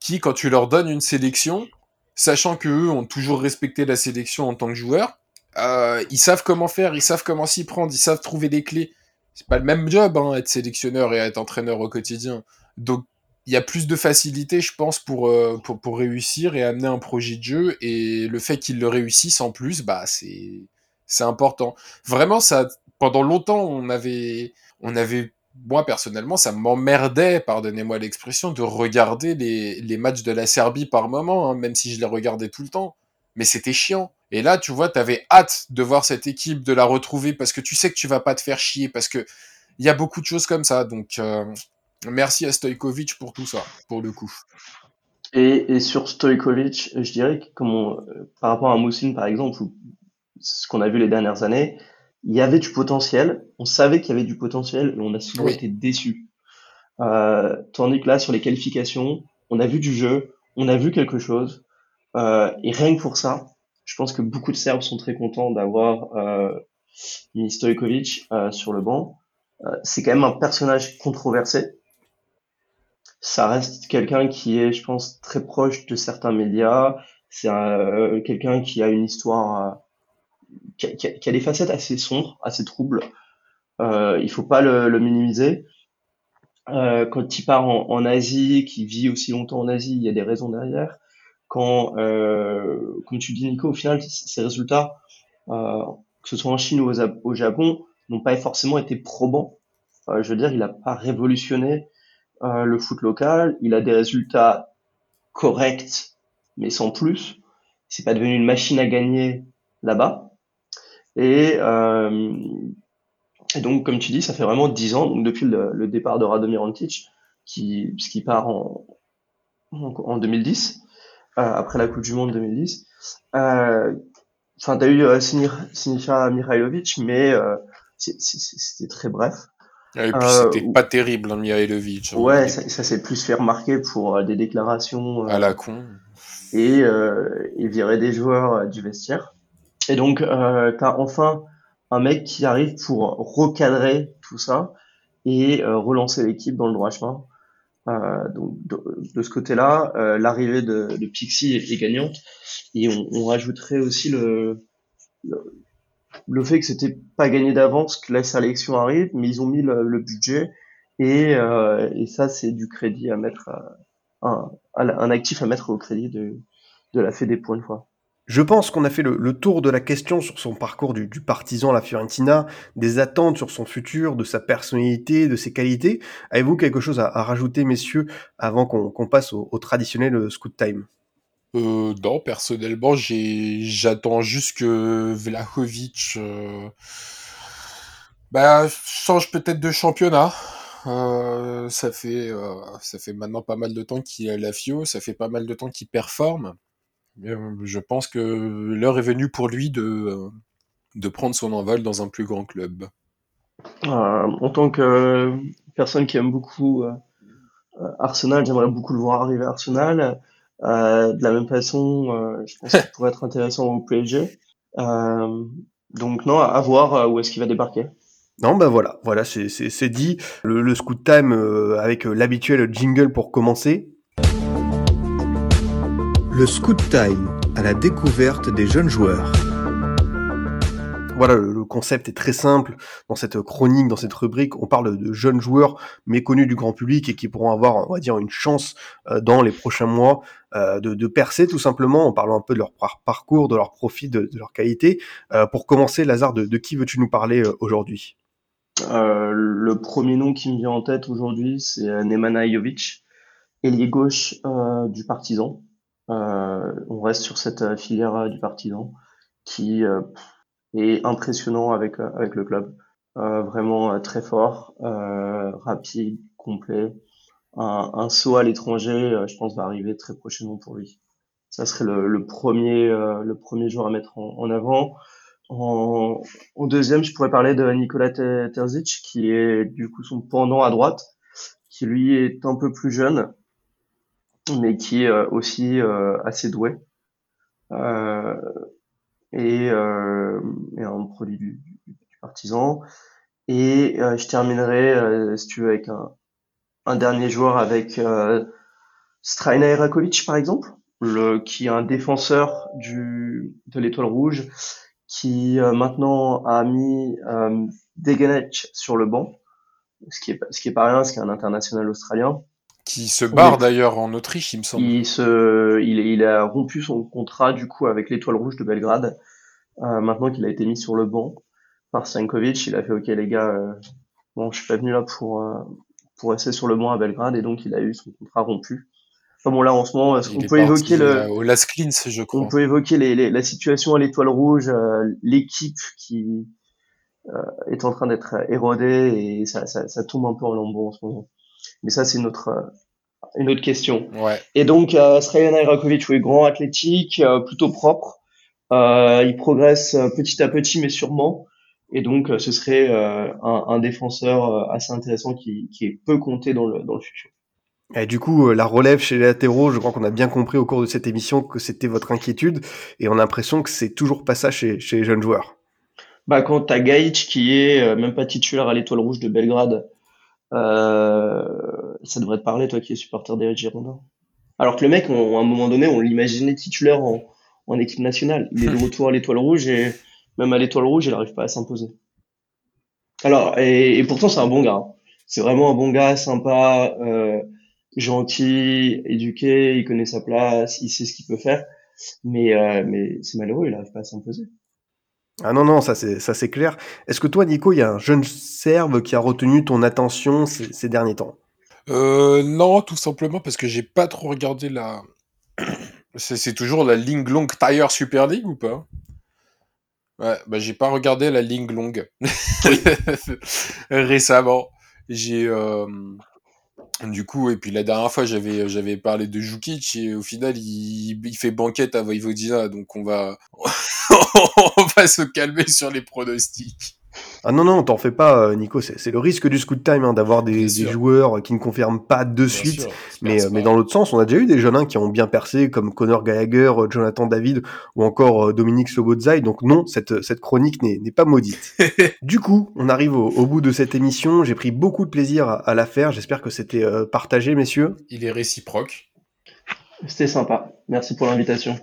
Speaker 2: qui, quand tu leur donnes une sélection, sachant que eux ont toujours respecté la sélection en tant que joueur, euh, ils savent comment faire, ils savent comment s'y prendre, ils savent trouver des clés. C'est pas le même job, hein, être sélectionneur et être entraîneur au quotidien. Donc il y a plus de facilité, je pense, pour, euh, pour, pour, réussir et amener un projet de jeu. Et le fait qu'ils le réussissent en plus, bah, c'est, c'est important. Vraiment, ça, pendant longtemps, on avait, on avait, moi, personnellement, ça m'emmerdait, pardonnez-moi l'expression, de regarder les, les matchs de la Serbie par moment, hein, même si je les regardais tout le temps. Mais c'était chiant. Et là, tu vois, t'avais hâte de voir cette équipe, de la retrouver, parce que tu sais que tu vas pas te faire chier, parce que il y a beaucoup de choses comme ça. Donc, euh, Merci à Stojkovic pour tout ça, pour le coup.
Speaker 3: Et, et sur Stojkovic, je dirais que comme par rapport à Moussine par exemple, ce qu'on a vu les dernières années, il y avait du potentiel, on savait qu'il y avait du potentiel et on a souvent été déçus. Euh, tandis que là, sur les qualifications, on a vu du jeu, on a vu quelque chose, euh, et rien que pour ça, je pense que beaucoup de Serbes sont très contents d'avoir euh, Stojkovic euh, sur le banc. Euh, c'est quand même un personnage controversé, ça reste quelqu'un qui est, je pense, très proche de certains médias. C'est euh, quelqu'un qui a une histoire, euh, qui, a des facettes assez sombres, assez troubles. Euh, il faut pas le, minimiser. Euh, quand il part en, Asie, qui vit aussi longtemps en Asie, il y a des raisons derrière. Quand, comme tu dis Nico, au final, ces résultats, que ce soit en Chine ou au, Japon, n'ont pas forcément été probants. Je veux dire, il n'a pas révolutionné euh, le foot local. Il a des résultats corrects, mais sans plus. C'est pas devenu une machine à gagner là-bas. Et, euh, donc, comme tu dis, ça fait vraiment dix ans, donc depuis le, départ de Radomir Antic, qui, qui part en, en, 2010, euh, après la Coupe du Monde 2010. Euh, enfin, t'as eu euh, Sinisa Mihailovic, mais c'était très bref.
Speaker 2: Et puis euh, c'était pas terrible, hein.
Speaker 3: Hein. Ouais, ça, ça s'est plus fait remarquer pour euh, des déclarations.
Speaker 2: Euh, à la con.
Speaker 3: Et, et virer des joueurs du vestiaire. Et donc, t'as enfin un mec qui arrive pour recadrer tout ça et relancer l'équipe dans le droit chemin. donc de, ce côté-là, l'arrivée de, de, Pixie est, gagnante et on, on, rajouterait aussi le, le, fait que c'était pas gagné d'avance que la sélection arrive, mais ils ont mis le, budget et, et ça c'est du crédit à mettre un, un actif à mettre au crédit de, de la Fédé pour une fois.
Speaker 1: Je pense qu'on a fait le, tour de la question sur son parcours du, partisan à la Fiorentina, des attentes sur son futur, de sa personnalité, de ses qualités. Avez-vous quelque chose à, rajouter, messieurs, avant qu'on passe au, traditionnel euh, scoot time?
Speaker 2: Euh, personnellement, j'attends juste que Vlahovic euh, bah, change peut-être de championnat. Euh, ça fait maintenant pas mal de temps qu'il a la FIO, ça fait pas mal de temps qu'il performe. Je pense que l'heure est venue pour lui de, de prendre son envol dans un plus grand club.
Speaker 3: En tant que personne qui aime beaucoup Arsenal, j'aimerais beaucoup le voir arriver à Arsenal. De la même façon, je pense qu'il pourrait être intéressant au PSG. donc non, à voir où est-ce qu'il va débarquer.
Speaker 1: Non, ben voilà, voilà, c'est dit. Le, le Scoot Time avec l'habituel jingle pour commencer.
Speaker 4: Le Scoot Time à la découverte des jeunes joueurs.
Speaker 1: Voilà, le concept est très simple. Dans cette chronique, dans cette rubrique, on parle de jeunes joueurs méconnus du grand public et qui pourront avoir, on va dire, une chance euh, dans les prochains mois euh, de, percer tout simplement en parlant un peu de leur parcours, de leur profit, de, leur qualité. Euh, pour commencer, Lazare, de, qui veux-tu nous parler aujourd'hui?
Speaker 3: Le premier nom qui me vient en tête aujourd'hui, c'est Nemanja Jovic, ailier gauche du Partizan. On reste sur cette filière du partisan qui est impressionnant avec avec le club. vraiment très fort, rapide, complet. Un, saut à l'étranger, je pense, va arriver très prochainement pour lui. Ça serait le, premier le premier joueur à mettre en, avant. En, deuxième, je pourrais parler de Nikola Terzic, qui est du coup son pendant à droite, qui lui est un peu plus jeune, mais qui est euh, aussi euh, assez doué. Euh, et, et, un produit du, du, partisan. Et je terminerai, si tu veux, avec un, un dernier joueur avec euh, Strajna Erakovic, par exemple, le, qui est un défenseur du, de l'étoile rouge, qui maintenant a mis euh, sur le banc, ce qui est, ce qui est pas rien, ce qui est un international australien.
Speaker 2: Qui se barre d'ailleurs en Autriche, il me semble.
Speaker 3: Il, se, il, il, a rompu son contrat du coup avec l'Étoile Rouge de Belgrade. Euh, maintenant qu'il a été mis sur le banc par Sankovic, il a fait OK les gars, euh, bon je suis pas venu là pour euh, pour rester sur le banc à Belgrade et donc il a eu son contrat rompu. Enfin bon là en ce moment, on peut évoquer le
Speaker 2: au Las je crois.
Speaker 3: On peut évoquer les, les, la situation à l'Étoile Rouge, euh, l'équipe qui est en train d'être érodée et ça, ça, ça tombe un peu en lambeau en ce moment. Mais ça, c'est une autre, euh, une autre question.
Speaker 2: Ouais.
Speaker 3: Et donc, euh, Srejana Irakovic, oui, grand athlétique, euh, plutôt propre. Euh, il progresse petit à petit, mais sûrement. Et donc, ce serait un, un, défenseur assez intéressant qui, qui peut compter dans le, dans le futur.
Speaker 1: Et du coup, la relève chez les latéraux, je crois qu'on a bien compris au cours de cette émission que c'était votre inquiétude, et on a l'impression que c'est toujours pas ça chez, chez les jeunes joueurs.
Speaker 3: Bah, quand t'as Gaïc qui est même pas titulaire à l'Étoile Rouge de Belgrade, ça devrait te parler, toi qui es supporter des Girondins. Alors que le mec, à un moment donné, on l'imaginait titulaire en, équipe nationale. Il est de retour à l'étoile rouge et même à l'étoile rouge, il n'arrive pas à s'imposer. Alors, et, pourtant, c'est un bon gars. C'est vraiment un bon gars, sympa, euh, gentil, éduqué, il connaît sa place, il sait ce qu'il peut faire. Mais, euh, mais c'est malheureux, il n'arrive pas à s'imposer.
Speaker 1: Ah non, non, ça c'est, ça c'est clair. Est-ce que toi, Nico, il y a un jeune Serbe qui a retenu ton attention ces, derniers temps?
Speaker 2: Euh, Non, tout simplement parce que j'ai pas trop regardé la. C'est, toujours la Ling Long Tire Super League ou pas? Ouais, bah j'ai pas regardé la Ling Long récemment. J'ai euh, du coup, et puis la dernière fois, j'avais j'avais parlé de Jukic et au final, il, il fait banquette à Voivodina, donc on va on va se calmer sur les pronostics.
Speaker 1: Ah non, non, t'en fais pas, euh, Nico. C'est le risque du scoot time hein, d'avoir des, des, joueurs qui ne confirment pas de bien suite. Sûr, mais, mais dans l'autre sens, on a déjà eu des jeunes hein, qui ont bien percé, comme Connor Gallagher, euh, Jonathan David ou encore euh, Dominique Sobotzai. Donc non, cette, cette chronique n'est pas maudite. du coup, on arrive au, au, bout de cette émission. J'ai pris beaucoup de plaisir à, à la faire. J'espère que c'était euh, partagé, messieurs.
Speaker 2: Il est réciproque.
Speaker 3: C'était sympa. Merci pour l'invitation.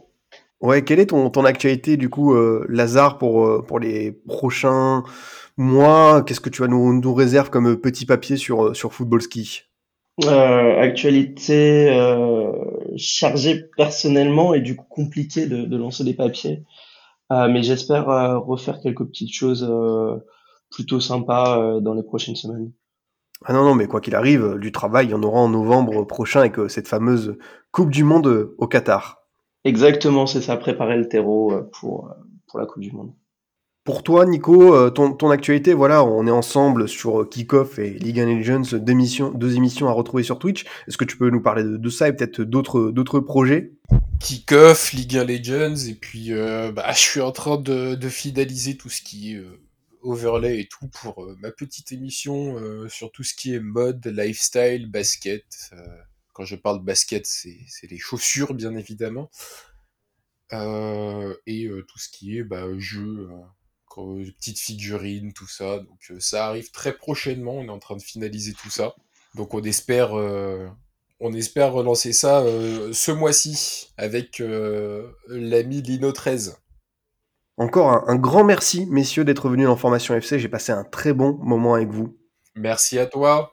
Speaker 1: Ouais, quelle est ton, ton actualité du coup, euh, Lazare, pour, euh, pour les prochains mois Qu'est-ce que tu vas nous, nous réserves comme petit papier sur, euh, sur Football Ski?
Speaker 3: Euh, Actualité euh, chargée personnellement et du coup compliqué de, de lancer des papiers. mais j'espère refaire quelques petites choses plutôt sympas dans les prochaines semaines.
Speaker 1: Ah non, non, mais quoi qu'il arrive, du travail, il y en aura en novembre prochain avec cette fameuse Coupe du Monde au Qatar.
Speaker 3: Exactement, c'est ça, préparer le terreau pour, pour la Coupe du Monde.
Speaker 1: Pour toi, Nico, ton, ton actualité, voilà, on est ensemble sur Kickoff et League of Legends, deux émissions, deux émissions à retrouver sur Twitch. Est-ce que tu peux nous parler de, ça et peut-être d'autres, projets?
Speaker 2: Kickoff, League of Legends, et puis euh, bah, je suis en train de, de fidéliser tout ce qui est euh, overlay et tout pour euh, ma petite émission sur tout ce qui est mode, lifestyle, basket. Quand je parle basket, c'est les chaussures, bien évidemment. Euh, et euh, tout ce qui est bah, jeux, euh, petites figurines, tout ça. Donc ça arrive très prochainement. On est en train de finaliser tout ça. Donc on espère, on espère relancer ça ce mois-ci avec l'ami Lino 13.
Speaker 1: Encore un, un grand merci, messieurs, d'être venus dans Formation FC. J'ai passé un très bon moment avec vous.
Speaker 2: Merci à toi.